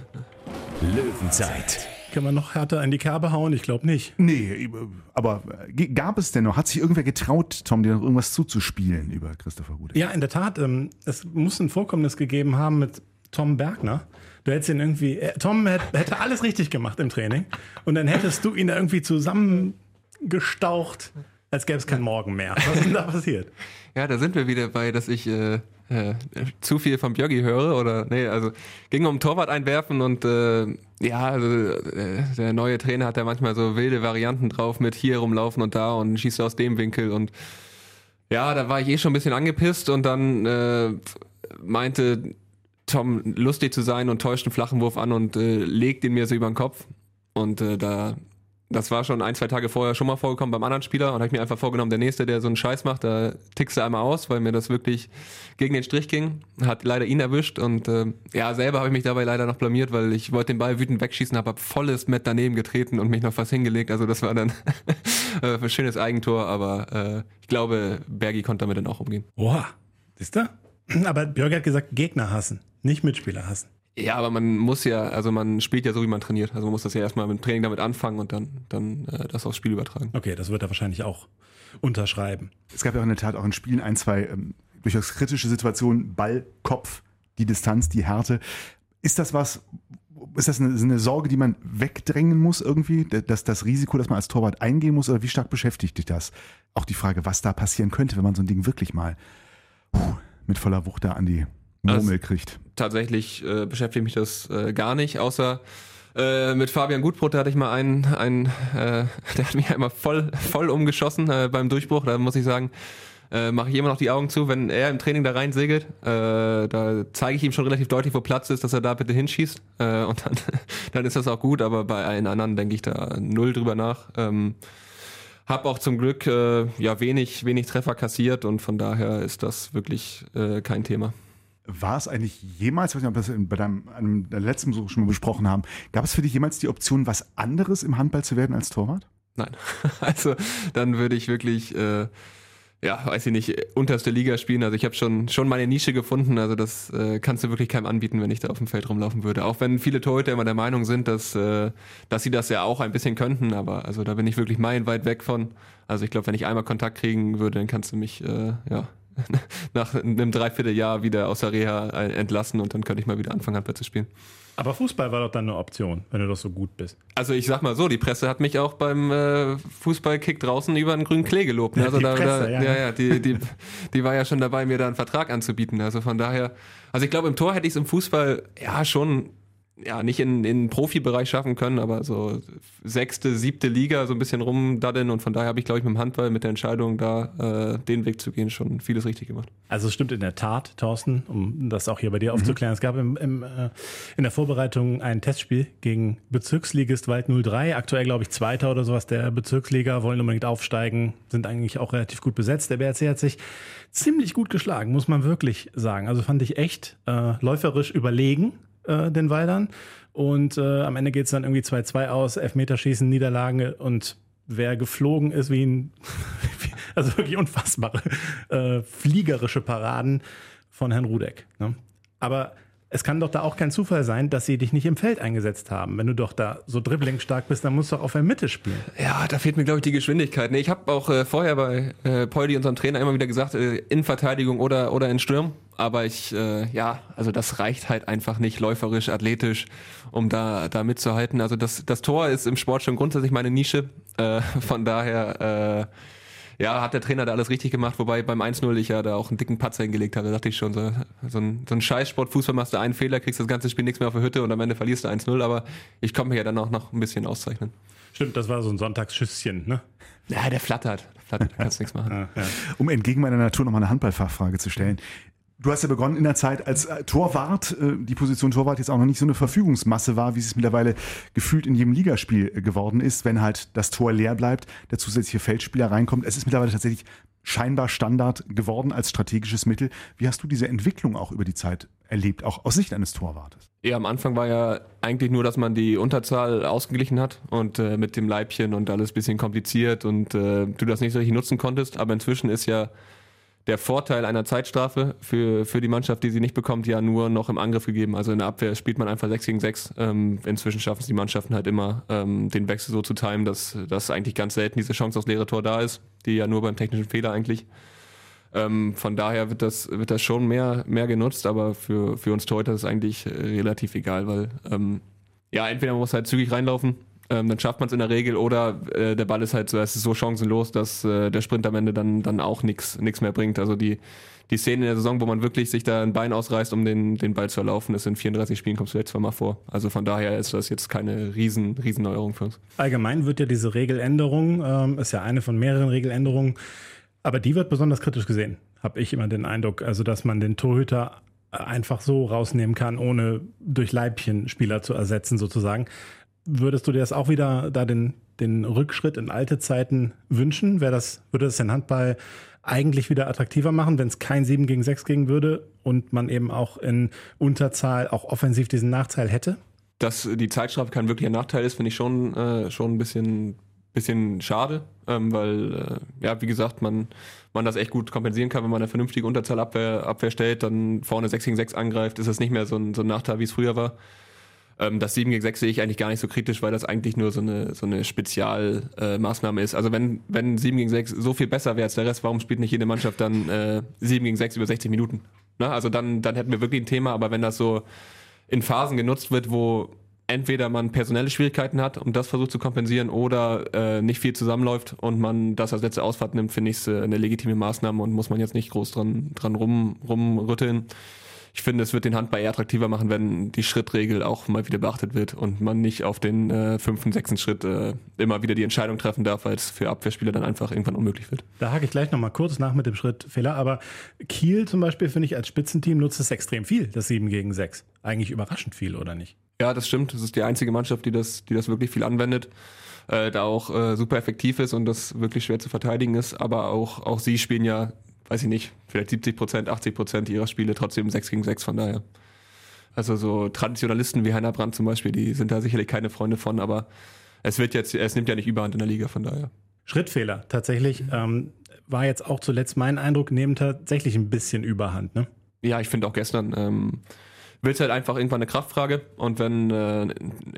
Löwenzeit. Können wir noch härter in die Kerbe hauen? Ich glaube nicht. Nee, aber g- gab es denn noch, hat sich irgendwer getraut, Tom, dir noch irgendwas zuzuspielen über Christopher Rudek? Ja, in der Tat. Ähm, es muss ein Vorkommnis gegeben haben mit Tom Bergner. Du hättest ihn irgendwie, äh, Tom hätte, hätte alles richtig gemacht im Training und dann hättest du ihn da irgendwie zusammengestaucht, als gäbe es keinen Morgen mehr. Was ist denn da passiert? Ja, da sind wir wieder bei, dass ich äh, äh, zu viel vom Björgi höre oder nee, also ging um Torwart einwerfen und äh, ja, also äh, der neue Trainer hat ja manchmal so wilde Varianten drauf mit hier rumlaufen und da und schießt aus dem Winkel und ja, da war ich eh schon ein bisschen angepisst und dann äh, meinte Tom lustig zu sein und täuscht einen flachen Wurf an und äh, legt ihn mir so über den Kopf und da das war schon ein, zwei Tage vorher schon mal vorgekommen beim anderen Spieler und habe ich mir einfach vorgenommen, der Nächste, der so einen Scheiß macht, da tickst du einmal aus, weil mir das wirklich gegen den Strich ging. Hat leider ihn erwischt und äh, ja, selber habe ich mich dabei leider noch blamiert, weil ich wollte den Ball wütend wegschießen, habe hab volles Met daneben getreten und mich noch fast hingelegt. Also das war dann äh, ein schönes Eigentor, aber äh, ich glaube, Bergi konnte damit dann auch umgehen. Oha, siehst du? Aber Björg hat gesagt, Gegner hassen, nicht Mitspieler hassen. Ja, aber man muss ja, also man spielt ja so, wie man trainiert. Also man muss das ja erstmal mit dem Training damit anfangen und dann, dann äh, das aufs Spiel übertragen. Okay, das wird er wahrscheinlich auch unterschreiben. Es gab ja auch in der Tat auch in Spielen ein, zwei ähm, durchaus kritische Situationen, Ball, Kopf, die Distanz, die Härte. Ist das was, ist das eine, eine Sorge, die man wegdrängen muss irgendwie? Dass das Risiko, dass man als Torwart eingehen muss oder wie stark beschäftigt dich das? Auch die Frage, was da passieren könnte, wenn man so ein Ding wirklich mal puh, mit voller Wucht da an die Murmel kriegt. Tatsächlich äh, beschäftigt mich das äh, gar nicht, außer äh, mit Fabian Gutbrot, da hatte ich mal einen, einen äh, der hat mich einmal voll, voll umgeschossen äh, beim Durchbruch. Da muss ich sagen, äh, mache ich immer noch die Augen zu, wenn er im Training da rein segelt. Äh, da zeige ich ihm schon relativ deutlich, wo Platz ist, dass er da bitte hinschießt. Äh, und dann, dann ist das auch gut, aber bei allen anderen denke ich da null drüber nach. Ähm, hab auch zum Glück äh, ja wenig, wenig Treffer kassiert und von daher ist das wirklich äh, kein Thema. War es eigentlich jemals, ich weiß nicht, ob wir das bei deinem, einem der letzten Besuch schon mal besprochen haben, gab es für dich jemals die Option, was anderes im Handball zu werden als Torwart? Nein. Also dann würde ich wirklich, äh, ja, weiß ich nicht, unterste Liga spielen. Also ich habe schon schon meine Nische gefunden. Also das äh, kannst du wirklich keinem anbieten, wenn ich da auf dem Feld rumlaufen würde. Auch wenn viele Torhüter immer der Meinung sind, dass äh, dass sie das ja auch ein bisschen könnten. Aber also da bin ich wirklich meilenweit weg von. Also ich glaube, wenn ich einmal Kontakt kriegen würde, dann kannst du mich äh, ja nach einem Dreivierteljahr wieder aus der Reha entlassen und dann könnte ich mal wieder anfangen, Handball zu spielen. Aber Fußball war doch dann eine Option, wenn du doch so gut bist. Also ich sag mal so, die Presse hat mich auch beim äh, Fußballkick draußen über einen grünen Klee gelobt. Ne? Also Die da, Presse, da, ja. ja, ja, die, die, die war ja schon dabei, mir da einen Vertrag anzubieten. Also von daher, also ich glaube, im Tor hätte ich es im Fußball ja schon, ja, nicht in, in den Profibereich schaffen können, aber so sechste, siebte Liga so ein bisschen rumdaddeln und von daher habe ich, glaube ich, mit dem Handball, mit der Entscheidung, da äh, den Weg zu gehen, schon vieles richtig gemacht. Also es stimmt in der Tat, Thorsten, um das auch hier bei dir aufzuklären. Es gab im, im, äh, in der Vorbereitung ein Testspiel gegen Bezirksligist Wald 03, aktuell glaube ich Zweiter oder sowas der Bezirksliga, wollen unbedingt aufsteigen, sind eigentlich auch relativ gut besetzt. Der BRC hat sich ziemlich gut geschlagen, muss man wirklich sagen. Also fand ich echt äh, läuferisch überlegen, äh, den Waldern. Und äh, am Ende geht es dann irgendwie 2-2 aus, Elfmeterschießen, Niederlagen und wer geflogen ist wie ein, also wirklich unfassbare äh, fliegerische Paraden von Herrn Rudek. Ne? Aber es kann doch da auch kein Zufall sein, dass sie dich nicht im Feld eingesetzt haben. Wenn du doch da so dribblingstark bist, dann musst du doch auf der Mitte spielen. Ja, da fehlt mir, glaube ich, die Geschwindigkeit. Ich habe auch äh, vorher bei äh, Poldi, unserem Trainer, immer wieder gesagt, äh, in Verteidigung oder, oder in Sturm. Aber ich, äh, ja, also das reicht halt einfach nicht läuferisch, athletisch, um da, da mitzuhalten. Also das, das Tor ist im Sport schon grundsätzlich meine Nische. Äh, von daher, äh, ja, hat der Trainer da alles richtig gemacht, wobei beim 1-0 ich ja da auch einen dicken Patzer hingelegt habe. Da dachte ich schon, so, so ein, so ein Scheißsport-Fußball machst du einen Fehler, kriegst das ganze Spiel nichts mehr auf der Hütte und am Ende verlierst du 1-0, aber ich konnte mich ja dann auch noch ein bisschen auszeichnen. Stimmt, das war so ein Sonntagsschüsschen, ne? Ja, der flattert. Der flattert, da kannst nichts machen. Ja, ja. Um entgegen meiner Natur nochmal eine Handballfachfrage zu stellen. Du hast ja begonnen in der Zeit als äh, Torwart, äh, die Position Torwart jetzt auch noch nicht so eine Verfügungsmasse war, wie es mittlerweile gefühlt in jedem Ligaspiel äh, geworden ist, wenn halt das Tor leer bleibt, der zusätzliche Feldspieler reinkommt. Es ist mittlerweile tatsächlich scheinbar Standard geworden als strategisches Mittel. Wie hast du diese Entwicklung auch über die Zeit erlebt, auch aus Sicht eines Torwartes? Ja, am Anfang war ja eigentlich nur, dass man die Unterzahl ausgeglichen hat und äh, mit dem Leibchen und alles bisschen kompliziert und äh, du das nicht so richtig nutzen konntest. Aber inzwischen ist ja der Vorteil einer Zeitstrafe für, für die Mannschaft, die sie nicht bekommt, ja nur noch im Angriff gegeben. Also in der Abwehr spielt man einfach 6 gegen 6. Ähm, inzwischen schaffen es die Mannschaften halt immer, ähm, den Wechsel so zu timen, dass, dass eigentlich ganz selten diese Chance aufs leere Tor da ist, die ja nur beim technischen Fehler eigentlich. Ähm, von daher wird das, wird das schon mehr, mehr genutzt, aber für, für uns Torhüter ist es eigentlich relativ egal, weil ähm, ja, entweder man muss halt zügig reinlaufen, ähm, dann schafft man es in der Regel oder äh, der Ball ist halt so, so chancenlos, dass äh, der Sprint am Ende dann, dann auch nichts mehr bringt. Also die, die Szene in der Saison, wo man wirklich sich da ein Bein ausreißt, um den, den Ball zu erlaufen, ist in 34 Spielen, kommt es vielleicht zweimal vor. Also von daher ist das jetzt keine riesen, riesen Neuerung für uns. Allgemein wird ja diese Regeländerung, ähm, ist ja eine von mehreren Regeländerungen, aber die wird besonders kritisch gesehen, habe ich immer den Eindruck. Also, dass man den Torhüter einfach so rausnehmen kann, ohne durch Leibchen Spieler zu ersetzen, sozusagen. Würdest du dir das auch wieder da den, den Rückschritt in alte Zeiten wünschen? Wäre das, würde das den Handball eigentlich wieder attraktiver machen, wenn es kein 7 gegen 6 gegen würde und man eben auch in Unterzahl auch offensiv diesen Nachteil hätte? Dass die Zeitstrafe kein wirklicher Nachteil ist, finde ich schon, äh, schon ein bisschen, bisschen schade, ähm, weil, äh, ja, wie gesagt, man, man das echt gut kompensieren kann, wenn man eine vernünftige Unterzahlabwehr Abwehr stellt, dann vorne 6 gegen 6 angreift, ist es nicht mehr so ein, so ein Nachteil, wie es früher war. Ähm, das 7 gegen 6 sehe ich eigentlich gar nicht so kritisch, weil das eigentlich nur so eine, so eine Spezialmaßnahme äh, ist. Also wenn, wenn 7 gegen 6 so viel besser wäre als der Rest, warum spielt nicht jede Mannschaft dann äh, 7 gegen 6 über 60 Minuten? Na, also dann, dann hätten wir wirklich ein Thema, aber wenn das so in Phasen genutzt wird, wo entweder man personelle Schwierigkeiten hat und das versucht zu kompensieren oder äh, nicht viel zusammenläuft und man das als letzte Ausfahrt nimmt, finde ich es äh, eine legitime Maßnahme und muss man jetzt nicht groß dran, dran rum, rumrütteln ich finde, es wird den Handball eher attraktiver machen, wenn die Schrittregel auch mal wieder beachtet wird und man nicht auf den äh, fünften, sechsten Schritt äh, immer wieder die Entscheidung treffen darf, weil es für Abwehrspieler dann einfach irgendwann unmöglich wird. Da hake ich gleich nochmal kurz nach mit dem Schrittfehler, aber Kiel zum Beispiel, finde ich, als Spitzenteam nutzt es extrem viel, das 7 gegen 6. Eigentlich überraschend viel, oder nicht? Ja, das stimmt. Das ist die einzige Mannschaft, die das, die das wirklich viel anwendet. Äh, da auch äh, super effektiv ist und das wirklich schwer zu verteidigen ist. Aber auch, auch sie spielen ja weiß ich nicht, vielleicht 70 Prozent, 80 Prozent ihrer Spiele trotzdem 6 gegen 6 von daher. Also so Traditionalisten wie Heiner Brandt zum Beispiel, die sind da sicherlich keine Freunde von, aber es wird jetzt, es nimmt ja nicht überhand in der Liga von daher. Schrittfehler, tatsächlich. Ähm, war jetzt auch zuletzt mein Eindruck, nehmen tatsächlich ein bisschen Überhand, ne? Ja, ich finde auch gestern, ähm, wird es halt einfach irgendwann eine Kraftfrage und wenn äh,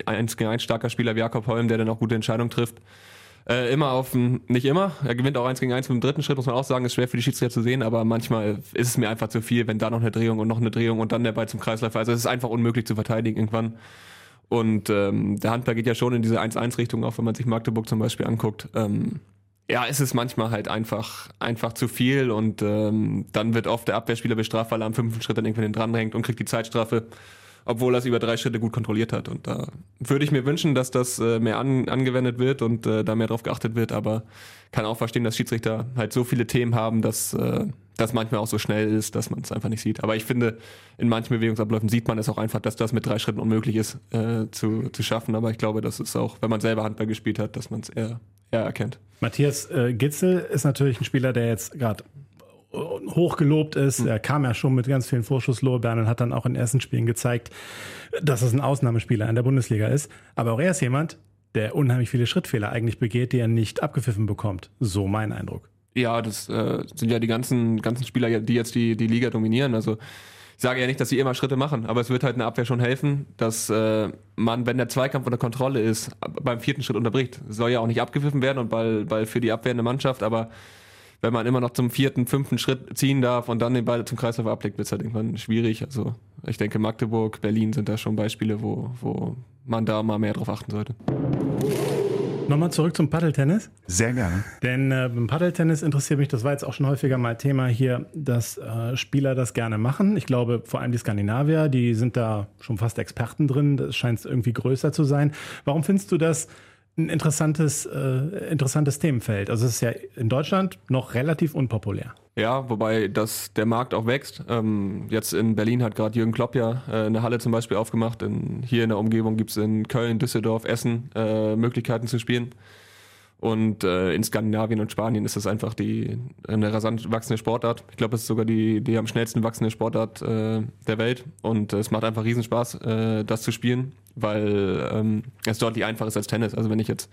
ein gegen ein starker Spieler wie Jakob Holm, der dann auch gute Entscheidungen trifft, äh, immer auf dem, nicht immer. Er gewinnt auch eins gegen eins mit dem dritten Schritt, muss man auch sagen, ist schwer für die Schiedsrichter zu sehen, aber manchmal ist es mir einfach zu viel, wenn da noch eine Drehung und noch eine Drehung und dann der Ball zum Kreisläufer. Also es ist einfach unmöglich zu verteidigen irgendwann. Und ähm, der Handball geht ja schon in diese 1-1-Richtung, auch wenn man sich Magdeburg zum Beispiel anguckt. Ähm, ja, es ist manchmal halt einfach, einfach zu viel und ähm, dann wird oft der Abwehrspieler bestraft, weil er am fünften Schritt dann irgendwann dranhängt und kriegt die Zeitstrafe obwohl er es über drei Schritte gut kontrolliert hat. Und da würde ich mir wünschen, dass das äh, mehr an, angewendet wird und äh, da mehr drauf geachtet wird, aber kann auch verstehen, dass Schiedsrichter halt so viele Themen haben, dass äh, das manchmal auch so schnell ist, dass man es einfach nicht sieht. Aber ich finde, in manchen Bewegungsabläufen sieht man es auch einfach, dass das mit drei Schritten unmöglich ist äh, zu, zu schaffen. Aber ich glaube, das ist auch, wenn man selber Handball gespielt hat, dass man es eher, eher erkennt. Matthias äh, Gitzel ist natürlich ein Spieler, der jetzt gerade hochgelobt ist. Mhm. Er kam ja schon mit ganz vielen Vorschusslorbeeren und hat dann auch in ersten Spielen gezeigt, dass es ein Ausnahmespieler in der Bundesliga ist. Aber auch er ist jemand, der unheimlich viele Schrittfehler eigentlich begeht, die er nicht abgepfiffen bekommt. So mein Eindruck. Ja, das äh, sind ja die ganzen, ganzen Spieler, die jetzt die, die Liga dominieren. Also ich sage ja nicht, dass sie immer Schritte machen, aber es wird halt eine Abwehr schon helfen, dass äh, man, wenn der Zweikampf unter Kontrolle ist, beim vierten Schritt unterbricht. Soll ja auch nicht abgepfiffen werden und weil, weil für die abwehrende Mannschaft, aber wenn man immer noch zum vierten, fünften Schritt ziehen darf und dann den Ball zum Kreislauf ablegt, wird es halt irgendwann schwierig. Also ich denke, Magdeburg, Berlin sind da schon Beispiele, wo, wo man da mal mehr drauf achten sollte. Nochmal zurück zum Paddeltennis. Sehr gerne. Denn äh, beim Paddeltennis interessiert mich, das war jetzt auch schon häufiger mal Thema hier, dass äh, Spieler das gerne machen. Ich glaube, vor allem die Skandinavier, die sind da schon fast Experten drin. Das scheint irgendwie größer zu sein. Warum findest du das ein interessantes, äh, interessantes Themenfeld. Also es ist ja in Deutschland noch relativ unpopulär. Ja, wobei das, der Markt auch wächst. Ähm, jetzt in Berlin hat gerade Jürgen Klopp ja äh, eine Halle zum Beispiel aufgemacht. In, hier in der Umgebung gibt es in Köln, Düsseldorf, Essen äh, Möglichkeiten zu spielen. Und äh, in Skandinavien und Spanien ist das einfach die, eine rasant wachsende Sportart. Ich glaube, es ist sogar die, die am schnellsten wachsende Sportart äh, der Welt. Und äh, es macht einfach Riesenspaß, äh, das zu spielen, weil ähm, es deutlich einfacher ist als Tennis. Also wenn ich jetzt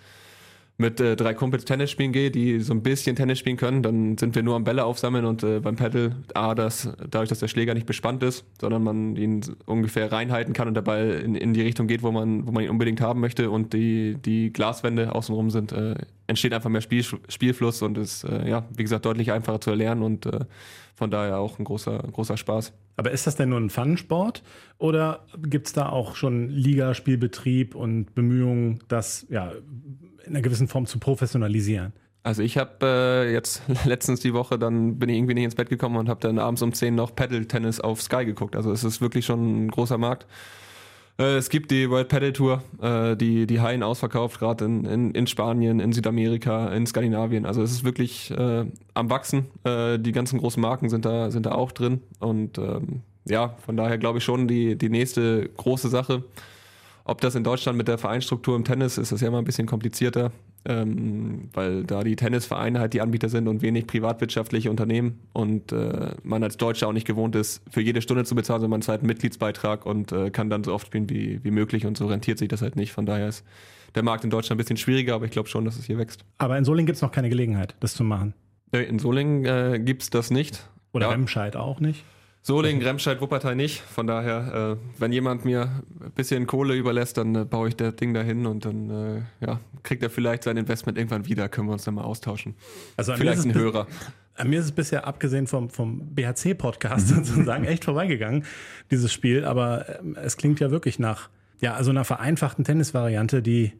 mit äh, drei Kumpels Tennis spielen gehe, die so ein bisschen Tennis spielen können, dann sind wir nur am Bälle aufsammeln und äh, beim Paddle, A, das, dadurch, dass der Schläger nicht bespannt ist, sondern man ihn ungefähr reinhalten kann und der Ball in, in die Richtung geht, wo man, wo man ihn unbedingt haben möchte und die, die Glaswände außenrum sind, äh, entsteht einfach mehr Spiel, Spielfluss und ist, äh, ja, wie gesagt, deutlich einfacher zu erlernen und äh, von daher auch ein großer, großer Spaß. Aber ist das denn nur ein Fun-Sport oder gibt es da auch schon Liga, Spielbetrieb und Bemühungen, das ja, in einer gewissen Form zu professionalisieren? Also ich habe äh, jetzt letztens die Woche, dann bin ich irgendwie nicht ins Bett gekommen und habe dann abends um 10 noch Paddle-Tennis auf Sky geguckt. Also es ist wirklich schon ein großer Markt. Äh, es gibt die World Paddle Tour, äh, die die Hallen ausverkauft, gerade in, in, in Spanien, in Südamerika, in Skandinavien. Also es ist wirklich äh, am Wachsen. Äh, die ganzen großen Marken sind da, sind da auch drin. Und ähm, ja, von daher glaube ich schon die, die nächste große Sache. Ob das in Deutschland mit der Vereinsstruktur im Tennis ist, ist ja immer ein bisschen komplizierter, ähm, weil da die Tennisvereine halt die Anbieter sind und wenig privatwirtschaftliche Unternehmen und äh, man als Deutscher auch nicht gewohnt ist, für jede Stunde zu bezahlen, sondern man zahlt einen Mitgliedsbeitrag und äh, kann dann so oft spielen wie, wie möglich und so rentiert sich das halt nicht. Von daher ist der Markt in Deutschland ein bisschen schwieriger, aber ich glaube schon, dass es hier wächst. Aber in Solingen gibt es noch keine Gelegenheit, das zu machen. In Solingen äh, gibt es das nicht. Oder Ja. Remscheid auch nicht. Solingen, Remscheid, Wuppertal nicht. Von daher, äh, wenn jemand mir ein bisschen Kohle überlässt, dann äh, baue ich das Ding dahin und dann äh, ja, kriegt er vielleicht sein Investment irgendwann wieder. Können wir uns dann mal austauschen. Also vielleicht ist ein Hörer. An mir ist es bisher, abgesehen vom, vom BHC-Podcast sozusagen, echt vorbeigegangen, dieses Spiel. Aber ähm, es klingt ja wirklich nach, ja, also einer vereinfachten Tennisvariante, die,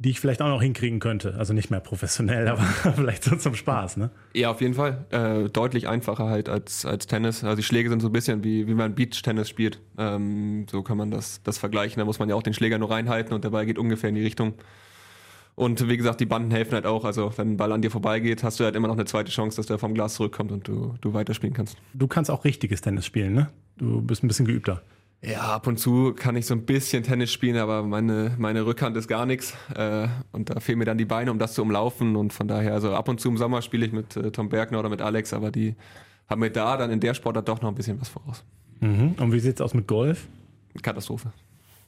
die ich vielleicht auch noch hinkriegen könnte. Also nicht mehr professionell, aber vielleicht so zum Spaß, ne? Ja, auf jeden Fall. Äh, deutlich einfacher halt als, als Tennis. Also die Schläge sind so ein bisschen wie, wie man Beach-Tennis spielt. Ähm, so kann man das, das vergleichen. Da muss man ja auch den Schläger nur reinhalten und der Ball geht ungefähr in die Richtung. Und wie gesagt, die Banden helfen halt auch. Also wenn ein Ball an dir vorbeigeht, hast du halt immer noch eine zweite Chance, dass der vom Glas zurückkommt und du, du weiterspielen kannst. Du kannst auch richtiges Tennis spielen, ne? Du bist ein bisschen geübter. Ja, ab und zu kann ich so ein bisschen Tennis spielen, aber meine, meine Rückhand ist gar nichts. Äh, und da fehlen mir dann die Beine, um das zu umlaufen. Und von daher, also ab und zu im Sommer spiele ich mit äh, Tom Bergner oder mit Alex, aber die haben mir da dann in der Sportart doch noch ein bisschen was voraus. Mhm. Und wie sieht's aus mit Golf? Katastrophe.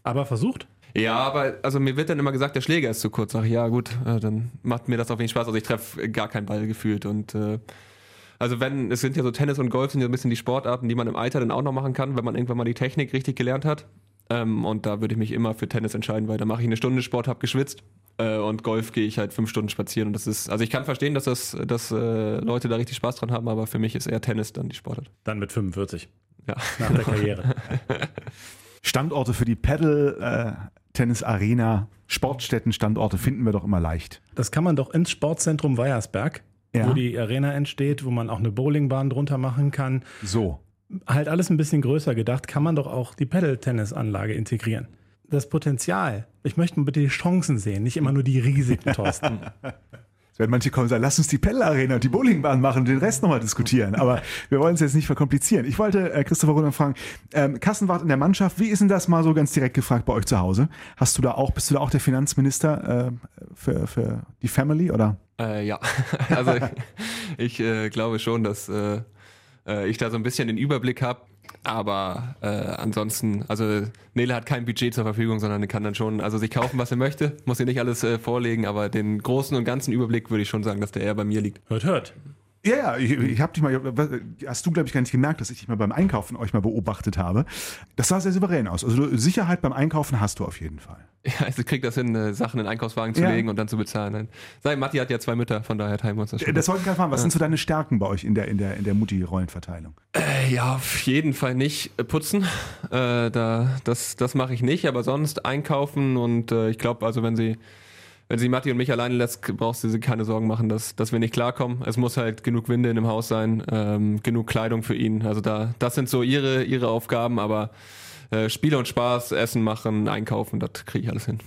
Aber versucht? Ja, aber also mir wird dann immer gesagt, der Schläger ist zu kurz. Sag ich, ja gut, äh, dann macht mir das auf jeden Fall Spaß. Also ich treffe gar keinen Ball gefühlt und äh, also wenn, es sind ja so Tennis und Golf sind ja ein bisschen die Sportarten, die man im Alter dann auch noch machen kann, wenn man irgendwann mal die Technik richtig gelernt hat. Ähm, und da würde ich mich immer für Tennis entscheiden, weil da mache ich eine Stunde Sport, habe geschwitzt äh, und Golf gehe ich halt fünf Stunden spazieren und das ist, also ich kann verstehen, dass das, dass äh, Leute da richtig Spaß dran haben, aber für mich ist eher Tennis dann die Sportart. Dann mit 45 Ja. nach der Karriere. Standorte für die Paddle, äh, Tennis Arena, Sportstätten, Standorte finden wir doch immer leicht. Das kann man doch ins Sportzentrum Weiersberg, Ja. wo die Arena entsteht, wo man auch eine Bowlingbahn drunter machen kann. So. Halt alles ein bisschen größer gedacht, kann man doch auch die Paddle-Tennis-Anlage integrieren. Das Potenzial. Ich möchte bitte die Chancen sehen, nicht immer nur die Risiken, Thorsten. Werden manche kommen und sagen, lass uns die Paddle Arena und die Bowlingbahn machen und den Rest nochmal diskutieren. Aber wir wollen es jetzt nicht verkomplizieren. Ich wollte äh, Christopher Runner fragen, ähm, Kassenwart in der Mannschaft, wie ist denn das mal so ganz direkt gefragt bei euch zu Hause? Hast du da auch, bist du da auch der Finanzminister äh, für, für die Family oder? Äh, ja, also ich, ich äh, glaube schon, dass äh, äh, ich da so ein bisschen den Überblick habe. Aber äh, ansonsten, also Nele hat kein Budget zur Verfügung, sondern kann dann schon, also sich kaufen, was er möchte, muss ihr nicht alles äh, vorlegen, aber den großen und ganzen Überblick würde ich schon sagen, dass der eher bei mir liegt. Hört, hört. Ja, ja, ich, ich habe dich mal, hast du, glaube ich, gar nicht gemerkt, dass ich dich mal beim Einkaufen euch mal beobachtet habe. Das sah sehr souverän aus. Also Sicherheit beim Einkaufen hast du auf jeden Fall. Ja, also kriegt das hin, äh, Sachen in den Einkaufswagen zu Ja. legen und dann zu bezahlen. Sei, Matti hat ja zwei Mütter, von daher teilen wir uns das schon. Das wollte ich gerade fragen. Was sind so deine Stärken bei euch in der, in der, in der Mutti-Rollenverteilung? Äh, ja, auf jeden Fall nicht äh, putzen. Äh, da, das das mache ich nicht, aber sonst einkaufen und äh, ich glaube, also wenn sie wenn sie Matti und mich alleine lässt, brauchst du sie keine Sorgen machen, dass, dass wir nicht klarkommen. Es muss halt genug Winde in dem Haus sein, ähm, genug Kleidung für ihn. Also da, das sind so ihre, ihre Aufgaben, aber äh, Spiele und Spaß, Essen machen, einkaufen, das kriege ich alles hin.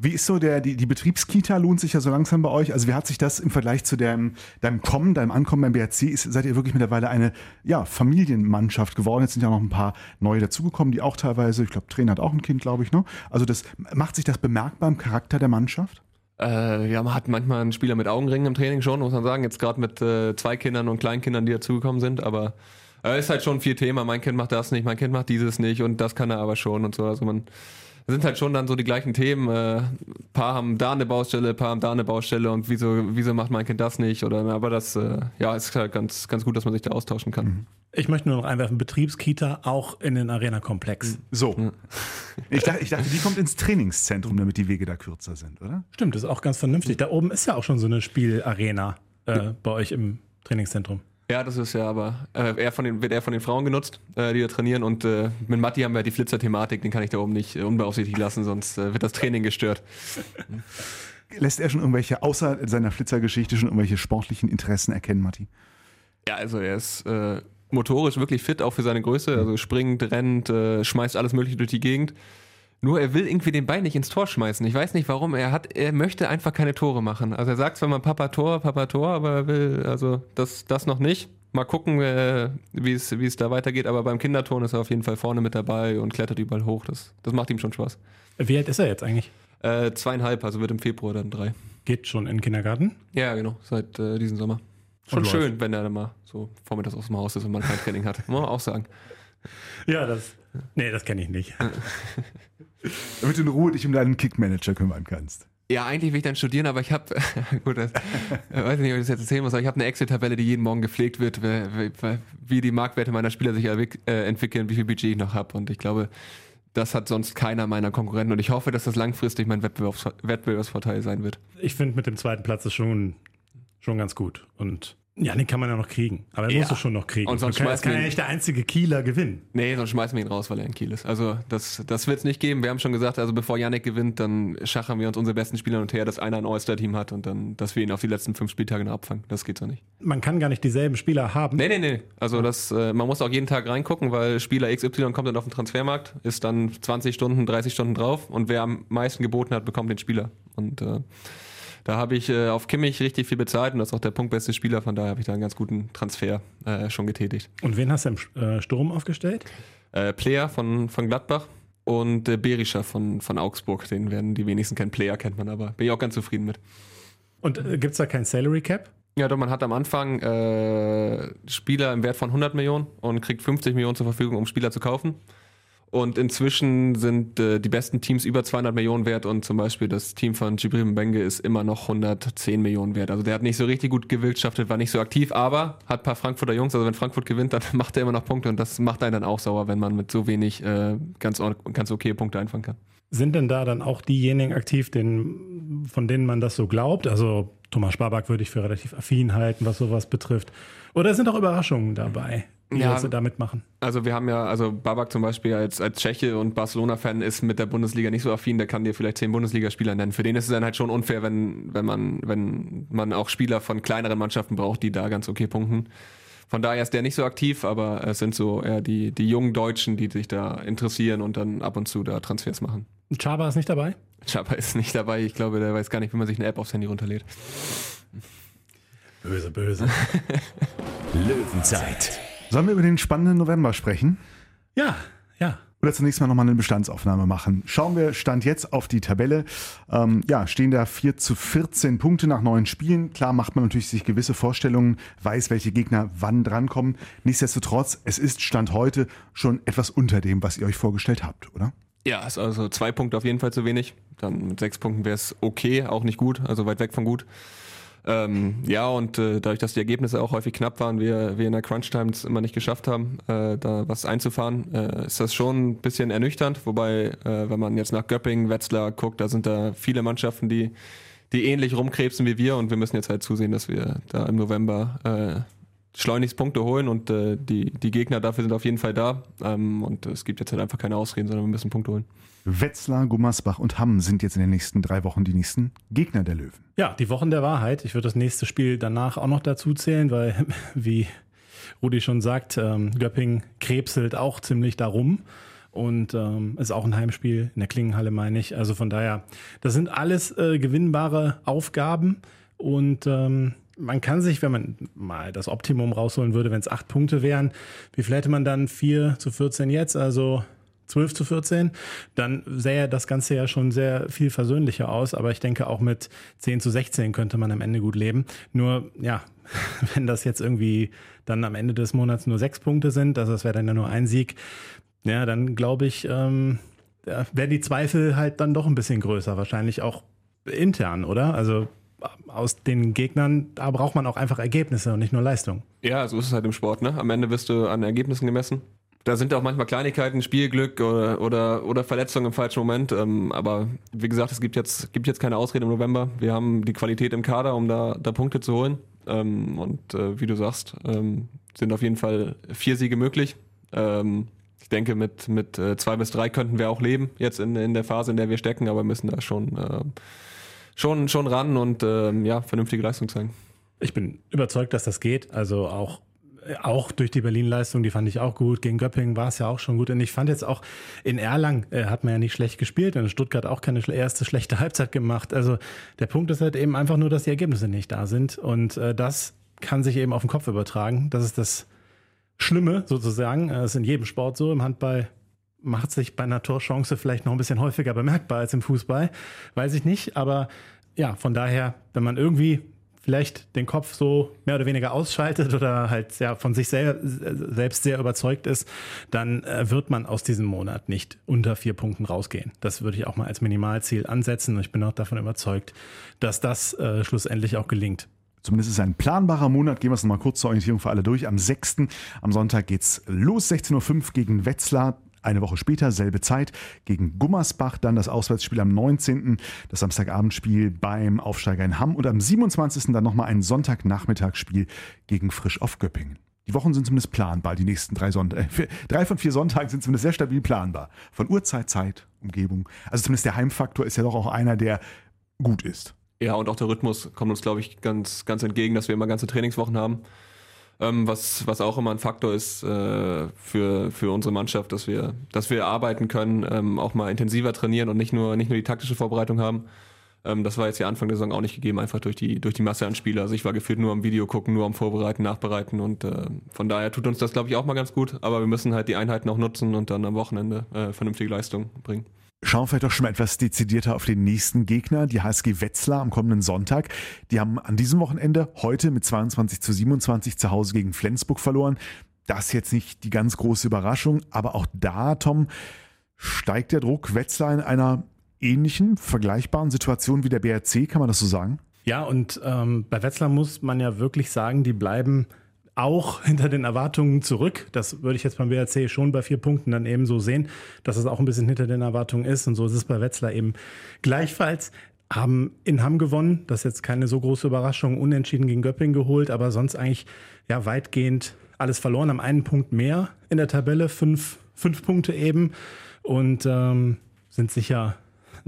Wie ist so der, die, die Betriebskita lohnt sich ja so langsam bei euch? Also wie hat sich das im Vergleich zu deinem, deinem Kommen, deinem Ankommen beim BRC, ist, seid ihr wirklich mittlerweile eine ja, Familienmannschaft geworden? Jetzt sind ja noch ein paar neue dazugekommen, die auch teilweise, ich glaube, Trainer hat auch ein Kind, glaube ich, ne? Also das macht sich das bemerkbar im Charakter der Mannschaft? Äh, ja, man hat manchmal einen Spieler mit Augenringen im Training schon, muss man sagen. Jetzt gerade mit äh, zwei Kindern und Kleinkindern, die dazugekommen sind, aber äh, ist halt schon viel Thema. Mein Kind macht das nicht, mein Kind macht dieses nicht und das kann er aber schon und so. Also man sind halt schon dann so die gleichen Themen. Äh, paar haben da eine Baustelle, paar haben da eine Baustelle und wieso, wieso macht mein Kind das nicht? Oder aber das äh, ja ist halt ganz, ganz gut, dass man sich da austauschen kann. Ich möchte nur noch einwerfen, Betriebskita auch in den Arena-Komplex. So. Ich, dachte, ich dachte, die kommt ins Trainingszentrum, damit die Wege da kürzer sind, oder? Stimmt, das ist auch ganz vernünftig. Da oben ist ja auch schon so eine Spielarena äh, bei euch im Trainingszentrum. Ja, das ist ja aber äh, eher von den, wird eher von den Frauen genutzt, äh, die da trainieren. Und äh, mit Matti haben wir die Flitzer-Thematik, den kann ich da oben nicht äh, unbeaufsichtigt lassen, sonst äh, wird das Training gestört. Lässt er schon irgendwelche, außer seiner Flitzergeschichte, schon irgendwelche sportlichen Interessen erkennen, Matti? Ja, also er ist äh, motorisch wirklich fit, auch für seine Größe. Also springt, rennt, schmeißt alles Mögliche durch die Gegend. Nur er will irgendwie den Ball nicht ins Tor schmeißen. Ich weiß nicht warum. Er hat, er möchte einfach keine Tore machen. Also er sagt zwar mal Papa Tor, Papa Tor, aber er will also das, das noch nicht. Mal gucken, äh, wie es wie es da weitergeht. Aber beim Kinderton ist er auf jeden Fall vorne mit dabei und klettert überall hoch. Das, das macht ihm schon Spaß. Wie alt ist er jetzt eigentlich? Äh, zweieinhalb, also wird im Februar dann drei. Geht schon in den Kindergarten? Ja, genau, seit äh, diesem Sommer. Schon schön, wenn er dann mal so vormittags aus dem Haus ist und mal kein Training hat. Muss man auch sagen. Ja, das. Nee, das kenne ich nicht. Damit du in Ruhe dich um deinen Kickmanager kümmern kannst. Ja, eigentlich will ich dann studieren, aber ich habe, gut, das, ich weiß nicht, ob ich das jetzt erzählen muss, aber ich habe eine Excel-Tabelle, die jeden Morgen gepflegt wird, wie, wie- wie die Marktwerte meiner Spieler sich äh, entwickeln, wie viel Budget ich noch habe. Und ich glaube, das hat sonst keiner meiner Konkurrenten. Und ich hoffe, dass das langfristig mein Wettbewerbs Wettbewerbsvorteil sein wird. Ich finde, mit dem zweiten Platz ist schon, schon ganz gut. Und ja, den kann man ja noch kriegen. Aber den Ja. musst du schon noch kriegen. Und sonst kann, das kann ja nicht der einzige Kieler gewinnen. Nee, sonst schmeißen wir ihn raus, weil er in Kiel ist. Also das, das wird es nicht geben. Wir haben schon gesagt, also bevor Yannick gewinnt, dann schachern wir uns unsere besten Spieler und her, dass einer ein All-Star-Team hat und dann, dass wir ihn auf die letzten fünf Spieltage noch abfangen. Das geht so nicht. Man kann gar nicht dieselben Spieler haben. Nee, nee, nee. Also das, äh, man muss auch jeden Tag reingucken, weil Spieler XY kommt dann auf den Transfermarkt, ist dann 20 Stunden, 30 Stunden drauf und wer am meisten geboten hat, bekommt den Spieler. Und äh, da habe ich äh, auf Kimmich richtig viel bezahlt und das ist auch der punktbeste Spieler, von daher habe ich da einen ganz guten Transfer äh, schon getätigt. Und wen hast du im äh, Sturm aufgestellt? Äh, Player von, von Gladbach und äh, Berischer von, von Augsburg, den werden die wenigsten kennen. Player kennt man aber, bin ich auch ganz zufrieden mit. Und äh, gibt es da kein Salary Cap? Ja, doch, man hat am Anfang äh, Spieler im Wert von 100 Millionen und kriegt 50 Millionen zur Verfügung, um Spieler zu kaufen. Und inzwischen sind äh, die besten Teams über 200 Millionen wert und zum Beispiel das Team von Jibril Mbenge ist immer noch 110 Millionen wert. Also der hat nicht so richtig gut gewirtschaftet, war nicht so aktiv, aber hat ein paar Frankfurter Jungs. Also wenn Frankfurt gewinnt, dann macht er immer noch Punkte und das macht einen dann auch sauer, wenn man mit so wenig äh, ganz, ganz okay Punkte einfangen kann. Sind denn da dann auch diejenigen aktiv, den, von denen man das so glaubt? Also Thomas Sparback würde ich für relativ affin halten, was sowas betrifft. Oder sind auch Überraschungen dabei, die Ja. was sie damit machen? Also wir haben ja, also Babak zum Beispiel als, als Tscheche und Barcelona-Fan ist mit der Bundesliga nicht so affin, der kann dir vielleicht zehn Bundesligaspieler nennen. Für den ist es dann halt schon unfair, wenn, wenn man, wenn man auch Spieler von kleineren Mannschaften braucht, die da ganz okay punkten. Von daher ist der nicht so aktiv, aber es sind so eher die, die jungen Deutschen, die sich da interessieren und dann ab und zu da Transfers machen. Chaba ist nicht dabei? Chapa ist nicht dabei, ich glaube, der weiß gar nicht, wie man sich eine App aufs Handy runterlädt. Böse, böse. Löwenzeit. Sollen wir über den spannenden November sprechen? ja, ja. Oder zunächst mal nochmal eine Bestandsaufnahme machen. Schauen wir Stand jetzt auf die Tabelle. Ähm, ja, stehen da 4 zu 14 Punkte nach neun Spielen. Klar macht man natürlich sich gewisse Vorstellungen, weiß, welche Gegner wann drankommen. Nichtsdestotrotz, es ist Stand heute schon etwas unter dem, was ihr euch vorgestellt habt, oder? Ja, ist also zwei Punkte auf jeden Fall zu wenig. Dann mit sechs Punkten wäre es okay, auch nicht gut, also weit weg von gut. Ähm, ja, und äh, dadurch, dass die Ergebnisse auch häufig knapp waren, wir, wir in der Crunch-Time es immer nicht geschafft haben, äh, da was einzufahren, äh, ist das schon ein bisschen ernüchternd. Wobei, äh, wenn man jetzt nach Göppingen, Wetzlar guckt, da sind da viele Mannschaften, die, die ähnlich rumkrebsen wie wir und wir müssen jetzt halt zusehen, dass wir da im November äh, schleunigst Punkte holen und äh, die, die Gegner dafür sind auf jeden Fall da. Ähm, und es gibt jetzt halt einfach keine Ausreden, sondern wir müssen Punkte holen. Wetzlar, Gummersbach und Hamm sind jetzt in den nächsten drei Wochen die nächsten Gegner der Löwen. Ja, die Wochen der Wahrheit. Ich würde das nächste Spiel danach auch noch dazu zählen, weil, wie Rudi schon sagt, ähm, Göpping krebselt auch ziemlich darum. und ähm, ist auch ein Heimspiel in der Klingenhalle, meine ich. Also von daher, das sind alles äh, gewinnbare Aufgaben und ähm, man kann sich, wenn man mal das Optimum rausholen würde, wenn es acht Punkte wären, wie viel hätte man dann? 4 zu 14 jetzt, also 12 zu 14, dann sähe das Ganze ja schon sehr viel versöhnlicher aus. Aber ich denke, auch mit 10 zu 16 könnte man am Ende gut leben. Nur, ja, wenn das jetzt irgendwie dann am Ende des Monats nur sechs Punkte sind, also das wäre dann ja nur ein Sieg, ja, dann glaube ich, ähm, ja, wären die Zweifel halt dann doch ein bisschen größer, wahrscheinlich auch intern, oder? Also aus den Gegnern, da braucht man auch einfach Ergebnisse und nicht nur Leistung. Ja, so ist es halt im Sport, ne? Am Ende wirst du an Ergebnissen gemessen da sind auch manchmal Kleinigkeiten, Spielglück oder, oder, oder Verletzungen im falschen Moment. Ähm, aber wie gesagt, es gibt jetzt, gibt jetzt keine Ausrede im November. Wir haben die Qualität im Kader, um da, da Punkte zu holen. Ähm, und äh, wie du sagst, ähm, sind auf jeden Fall vier Siege möglich. Ähm, ich denke, mit, mit äh, zwei bis drei könnten wir auch leben, jetzt in, in der Phase, in der wir stecken, aber müssen da schon, äh, schon, schon ran und ähm, ja, vernünftige Leistung zeigen. Ich bin überzeugt, dass das geht. Also auch auch durch die Berlin-Leistung, die fand ich auch gut. Gegen Göppingen war es ja auch schon gut. Und ich fand jetzt auch in Erlang äh, hat man ja nicht schlecht gespielt in Stuttgart auch keine erste schlechte Halbzeit gemacht. Also der Punkt ist halt eben einfach nur, dass die Ergebnisse nicht da sind. Und äh, das kann sich eben auf den Kopf übertragen. Das ist das Schlimme sozusagen. Das ist in jedem Sport so. Im Handball macht sich bei einer Torchance vielleicht noch ein bisschen häufiger bemerkbar als im Fußball. Weiß ich nicht. Aber ja, von daher, wenn man irgendwie vielleicht den Kopf so mehr oder weniger ausschaltet oder halt ja von sich sehr, selbst sehr überzeugt ist, dann äh, wird man aus diesem Monat nicht unter vier Punkten rausgehen. Das würde ich auch mal als Minimalziel ansetzen und ich bin auch davon überzeugt, dass das äh, schlussendlich auch gelingt. Zumindest ist es ein planbarer Monat. Gehen wir es nochmal kurz zur Orientierung für alle durch. Am 6. am Sonntag geht's los, 16.05 Uhr gegen Wetzlar. Eine Woche später, selbe Zeit, gegen Gummersbach, dann das Auswärtsspiel am 19., das Samstagabendspiel beim Aufsteiger in Hamm und am 27. dann nochmal ein Sonntagnachmittagsspiel gegen Frisch auf Göppingen. Die Wochen sind zumindest planbar, die nächsten drei Sonntage. Äh, drei von vier Sonntagen sind zumindest sehr stabil planbar. Von Uhrzeit, Zeit, Umgebung. Also zumindest der Heimfaktor ist ja doch auch einer, der gut ist. Ja, und auch der Rhythmus kommt uns, glaube ich, ganz, ganz entgegen, dass wir immer ganze Trainingswochen haben ähm, was, was auch immer ein Faktor ist äh, für, für unsere Mannschaft, dass wir, dass wir arbeiten können, ähm, auch mal intensiver trainieren und nicht nur, nicht nur die taktische Vorbereitung haben. Ähm, das war jetzt ja Anfang der Saison auch nicht gegeben, einfach durch die, durch die Masse an Spieler. Also ich war gefühlt nur am Video gucken, nur am Vorbereiten, Nachbereiten und äh, von daher tut uns das, glaube ich, auch mal ganz gut. Aber wir müssen halt die Einheiten auch nutzen und dann am Wochenende äh, vernünftige Leistung bringen. Schauen wir vielleicht doch schon mal etwas dezidierter auf den nächsten Gegner, die HSG Wetzlar am kommenden Sonntag. Die haben an diesem Wochenende heute mit 22 zu 27 zu Hause gegen Flensburg verloren. Das ist jetzt nicht die ganz große Überraschung, aber auch da, Tom, steigt der Druck Wetzlar in einer ähnlichen, vergleichbaren Situation wie der BRC, kann man das so sagen? Ja, und ähm, bei Wetzlar muss man ja wirklich sagen, die bleiben auch hinter den Erwartungen zurück. Das würde ich jetzt beim BRC schon bei vier Punkten dann eben so sehen, dass es auch ein bisschen hinter den Erwartungen ist. Und so ist es bei Wetzlar eben gleichfalls. Haben in Hamm gewonnen, das ist jetzt keine so große Überraschung, unentschieden gegen Göpping geholt, aber sonst eigentlich ja weitgehend alles verloren, haben einen Punkt mehr in der Tabelle, fünf, fünf Punkte eben und ähm, sind sicher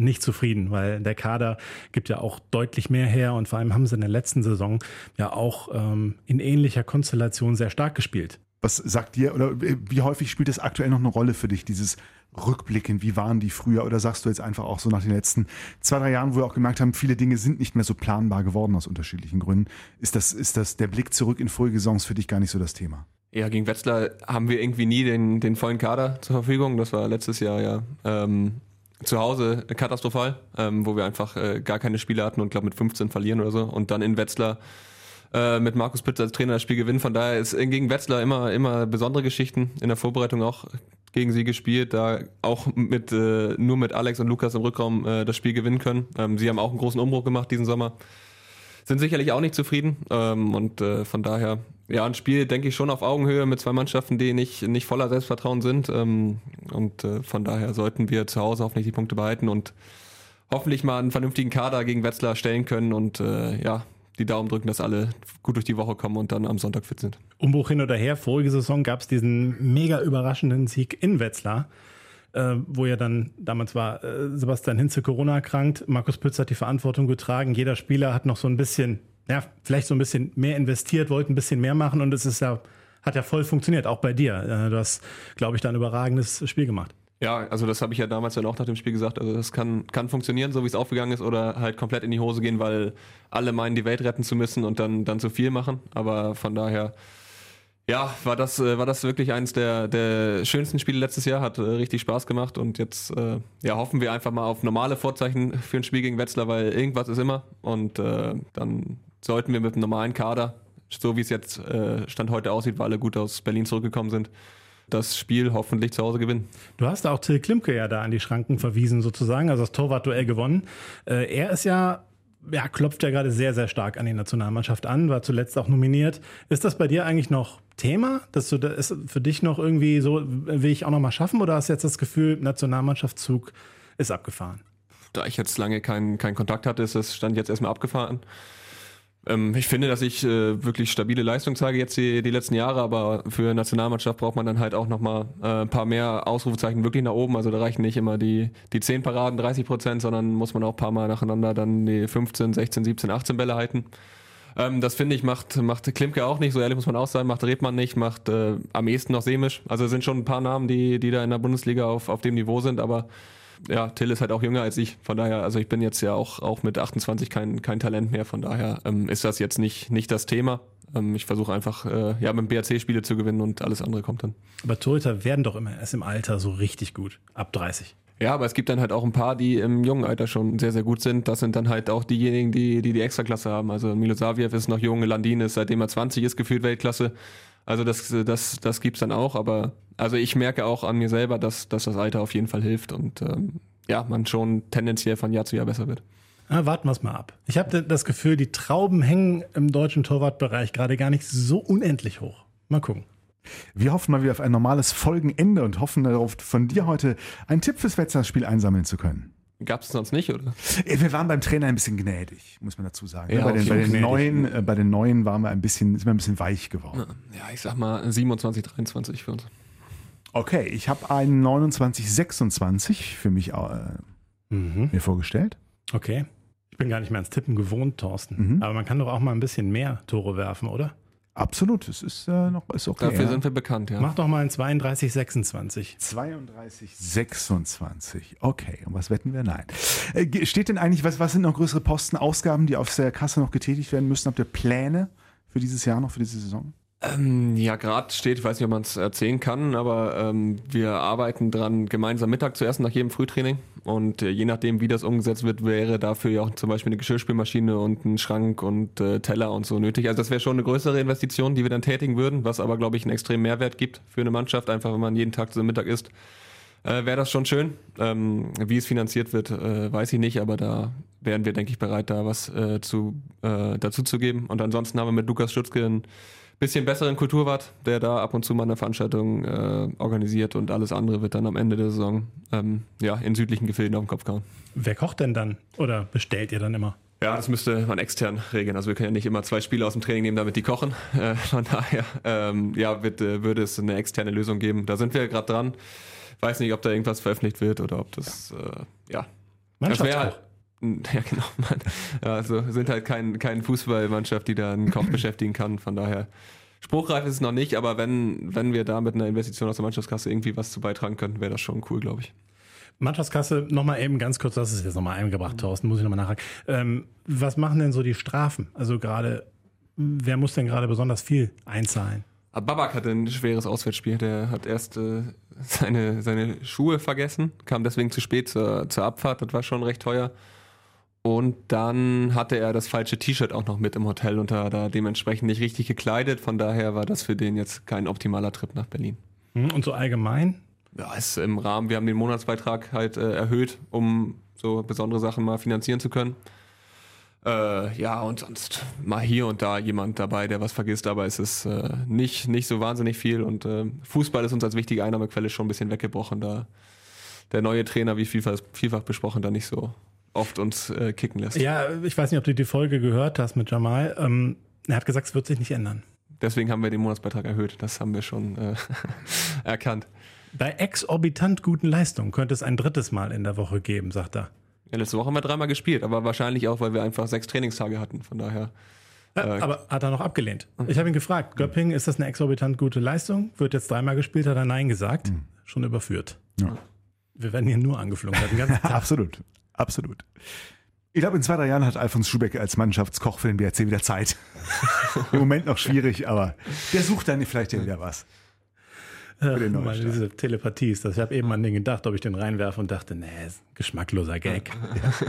nicht zufrieden, weil der Kader gibt ja auch deutlich mehr her und vor allem haben sie in der letzten Saison ja auch ähm, in ähnlicher Konstellation sehr stark gespielt. Was sagt dir oder wie häufig spielt es aktuell noch eine Rolle für dich, dieses Rückblicken, wie waren die früher? Oder sagst du jetzt einfach auch so nach den letzten zwei, drei Jahren, wo wir auch gemerkt haben, viele Dinge sind nicht mehr so planbar geworden aus unterschiedlichen Gründen. Ist das, ist das der Blick zurück in frühe Saisons für dich gar nicht so das Thema? Ja, gegen Wetzlar haben wir irgendwie nie den, den vollen Kader zur Verfügung. Das war letztes Jahr ja ähm, zu Hause katastrophal, ähm, wo wir einfach äh, gar keine Spiele hatten und glaube mit 15 verlieren oder so. Und dann in Wetzlar äh, mit Markus Pitz als Trainer das Spiel gewinnen. Von daher ist gegen Wetzlar immer, immer besondere Geschichten. In der Vorbereitung auch gegen sie gespielt, da auch mit äh, nur mit Alex und Lukas im Rückraum äh, das Spiel gewinnen können. Ähm, sie haben auch einen großen Umbruch gemacht diesen Sommer sind sicherlich auch nicht zufrieden. Ähm, und äh, von daher, ja, ein Spiel, denke ich, schon auf Augenhöhe mit zwei Mannschaften, die nicht, nicht voller Selbstvertrauen sind. Ähm, und äh, von daher sollten wir zu Hause hoffentlich die Punkte behalten und hoffentlich mal einen vernünftigen Kader gegen Wetzlar stellen können und äh, ja, die Daumen drücken, dass alle gut durch die Woche kommen und dann am Sonntag fit sind. Umbruch hin oder her, vorige Saison gab es diesen mega überraschenden Sieg in Wetzlar äh, wo ja dann damals war äh, Sebastian Hinze Corona erkrankt. Markus Pütz hat die Verantwortung getragen. Jeder Spieler hat noch so ein bisschen, ja, vielleicht so ein bisschen mehr investiert, wollte ein bisschen mehr machen und es ist ja, hat ja voll funktioniert, auch bei dir. Äh, du hast, glaube ich, da ein überragendes Spiel gemacht. Ja, also das habe ich ja damals dann auch nach dem Spiel gesagt. Also das kann, kann funktionieren, so wie es aufgegangen ist, oder halt komplett in die Hose gehen, weil alle meinen, die Welt retten zu müssen und dann, dann zu viel machen. Aber von daher, ja, war das, äh, war das wirklich eines der, der schönsten Spiele letztes Jahr, hat äh, richtig Spaß gemacht und jetzt äh, ja, hoffen wir einfach mal auf normale Vorzeichen für ein Spiel gegen Wetzlar, weil irgendwas ist immer und äh, dann sollten wir mit einem normalen Kader, so wie es jetzt äh, Stand heute aussieht, weil alle gut aus Berlin zurückgekommen sind, das Spiel hoffentlich zu Hause gewinnen. Du hast auch Till Klimke ja da an die Schranken verwiesen sozusagen, also das Torwartduell gewonnen. Äh, er ist ja ja, klopft ja gerade sehr, sehr stark an die Nationalmannschaft an, war zuletzt auch nominiert. Ist das bei dir eigentlich noch Thema, dass du das für dich noch irgendwie so, will ich auch noch mal schaffen oder hast du jetzt das Gefühl, Nationalmannschaftszug ist abgefahren? Da ich jetzt lange keinen keinen Kontakt hatte, ist das Stand jetzt erstmal abgefahren. Ähm, ich finde, dass ich äh, wirklich stabile Leistung zeige jetzt die, die letzten Jahre, aber für Nationalmannschaft braucht man dann halt auch nochmal äh, ein paar mehr Ausrufezeichen wirklich nach oben. Also da reichen nicht immer die, die 10 Paraden, 30 Prozent, sondern muss man auch ein paar Mal nacheinander dann die 15, 16, 17, 18 Bälle halten. Ähm, das finde ich macht, macht Klimke auch nicht, so ehrlich muss man auch sein, macht Redmann nicht, macht äh, am ehesten noch Semisch. Also es sind schon ein paar Namen, die, die da in der Bundesliga auf, auf dem Niveau sind, aber ja, Till ist halt auch jünger als ich. Von daher, also ich bin jetzt ja auch, auch mit 28 kein, kein Talent mehr. Von daher ähm, ist das jetzt nicht, nicht das Thema. Ähm, ich versuche einfach, äh, ja, mit dem BRC Spiele zu gewinnen und alles andere kommt dann. Aber Torhüter werden doch immer erst im Alter so richtig gut. Ab 30. Ja, aber es gibt dann halt auch ein paar, die im jungen Alter schon sehr, sehr gut sind. Das sind dann halt auch diejenigen, die die, die Extraklasse haben. Also Milosaviev ist noch jung, Landin ist seitdem er 20 ist gefühlt Weltklasse. Also das, das, das gibt's dann auch, aber also ich merke auch an mir selber, dass, dass das Alter auf jeden Fall hilft und ähm, ja, man schon tendenziell von Jahr zu Jahr besser wird. Ah, warten wir es mal ab. Ich habe das Gefühl, die Trauben hängen im deutschen Torwartbereich gerade gar nicht so unendlich hoch. Mal gucken. Wir hoffen mal wieder auf ein normales Folgenende und hoffen darauf, von dir heute einen Tipp fürs Wetzlar-Spiel einsammeln zu können. Gab es sonst nicht, oder? Äh, Wir waren beim Trainer ein bisschen gnädig, muss man dazu sagen. Ja, bei, den, bei, den neuen, äh, bei den neuen waren wir ein bisschen, sind wir ein bisschen weich geworden. Ja, ich sag mal 27, 23 für uns. Okay, ich habe einen 29, 26 für mich äh, Mhm. mir vorgestellt. Okay. Ich bin gar nicht mehr ans Tippen gewohnt, Thorsten. Mhm. Aber man kann doch auch mal ein bisschen mehr Tore werfen, oder? Absolut, es ist äh, noch ist okay. Dafür ja. sind wir bekannt, ja. Mach doch mal ein 32, 26. 32, 26. Okay, und was wetten wir? Nein. Äh, steht denn eigentlich, was, was sind noch größere Posten, Ausgaben, die auf der Kasse noch getätigt werden müssen? Habt ihr Pläne für dieses Jahr noch, für diese Saison? Ähm, ja, gerade steht, ich weiß nicht, ob man es erzählen kann, aber ähm, wir arbeiten dran, gemeinsam Mittag zu essen nach jedem Frühtraining. Und äh, je nachdem, wie das umgesetzt wird, wäre dafür ja auch zum Beispiel eine Geschirrspülmaschine und ein Schrank und äh, Teller und so nötig. Also das wäre schon eine größere Investition, die wir dann tätigen würden, was aber, glaube ich, einen extremen Mehrwert gibt für eine Mannschaft, einfach wenn man jeden Tag zu Mittag isst. Äh, wäre das schon schön. Ähm, wie es finanziert wird, äh, weiß ich nicht, aber da wären wir, denke ich, bereit, da was äh, zu, äh, dazu zu geben. Und ansonsten haben wir mit Lukas Stutzke einen bisschen besseren Kulturwart, der da ab und zu mal eine Veranstaltung äh, organisiert und alles andere wird dann am Ende der Saison ähm, ja, in südlichen Gefilden auf den Kopf gehauen. Wer kocht denn dann? Oder bestellt ihr dann immer? Ja, das müsste man extern regeln. Also wir können ja nicht immer zwei Spieler aus dem Training nehmen, damit die kochen. Äh, von daher ähm, ja, wird, äh, würde es eine externe Lösung geben. Da sind wir gerade dran. Weiß nicht, ob da irgendwas veröffentlicht wird oder ob das äh, ja. Das wär Mannschaftskoch. Ja, genau. Man, ja, also sind halt kein, kein Fußballmannschaft, die da einen Koch beschäftigen kann. Von daher, spruchreif ist es noch nicht, aber wenn, wenn wir da mit einer Investition aus der Mannschaftskasse irgendwie was zu beitragen könnten, wäre das schon cool, glaube ich. Mannschaftskasse, nochmal eben ganz kurz, das ist jetzt nochmal eingebracht, Thorsten, muss ich nochmal nachhaken. Ähm, was machen denn so die Strafen? Also gerade, wer muss denn gerade besonders viel einzahlen? Aber Babak hatte ein schweres Auswärtsspiel. Der hat erst äh, seine, seine Schuhe vergessen, kam deswegen zu spät zur, zur Abfahrt. Das war schon recht teuer. Und dann hatte er das falsche T-Shirt auch noch mit im Hotel und da dementsprechend nicht richtig gekleidet. Von daher war das für den jetzt kein optimaler Trip nach Berlin. Hm? Und so allgemein? Ja, ist im Rahmen, wir haben den Monatsbeitrag halt äh, erhöht, um so besondere Sachen mal finanzieren zu können. Äh, ja, und sonst mal hier und da jemand dabei, der was vergisst, aber es ist äh, nicht, nicht so wahnsinnig viel und äh, Fußball ist uns als wichtige Einnahmequelle schon ein bisschen weggebrochen, da der neue Trainer, wie vielfach, vielfach besprochen, da nicht so oft uns äh, kicken lässt. Ja, ich weiß nicht, ob du die Folge gehört hast mit Jamal. Ähm, er hat gesagt, es wird sich nicht ändern. Deswegen haben wir den Monatsbeitrag erhöht, das haben wir schon äh, erkannt. Bei exorbitant guten Leistungen könnte es ein drittes Mal in der Woche geben, sagt er. Ja, letzte Woche haben wir dreimal gespielt, aber wahrscheinlich auch, weil wir einfach sechs Trainingstage hatten, von daher. Ja, Äh, aber hat er noch abgelehnt. Ich habe ihn gefragt, Göppingen, ist das eine exorbitant gute Leistung? Wird jetzt dreimal gespielt, hat er Nein gesagt. Schon überführt. Ja. Wir werden hier nur angeflogen. Absolut, absolut. Ich glaube, in zwei, drei Jahren hat Alfons Schubeck als Mannschaftskoch für den BRC wieder Zeit. Im Moment noch schwierig, aber der sucht dann vielleicht ja wieder was. Ach, Start. diese Telepathie ist das. Ich habe eben an den gedacht, ob ich den reinwerfe und dachte, nee, ist ein geschmackloser Gag.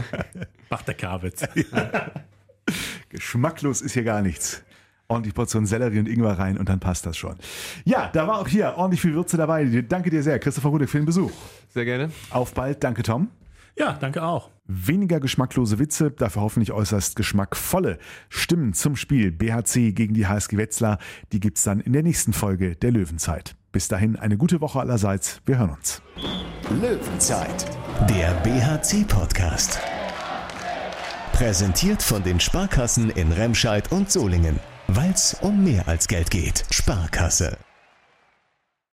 Macht der Karwitz. Geschmacklos ist hier gar nichts. Ordentlich Portion Sellerie und Ingwer rein und dann passt das schon. Ja, da war auch hier ordentlich viel Würze dabei. Danke dir sehr, Christopher Rudek, für den Besuch. Sehr gerne. Auf bald, danke Tom. Ja, danke auch. Weniger geschmacklose Witze, dafür hoffentlich äußerst geschmackvolle Stimmen zum Spiel BHC gegen die HSG Wetzlar. Die gibt's dann in der nächsten Folge der Löwenzeit. Bis dahin eine gute Woche allerseits. Wir hören uns. Löwenzeit, der BHC-Podcast. Präsentiert von den Sparkassen in Remscheid und Solingen. Weil's um mehr als Geld geht. Sparkasse.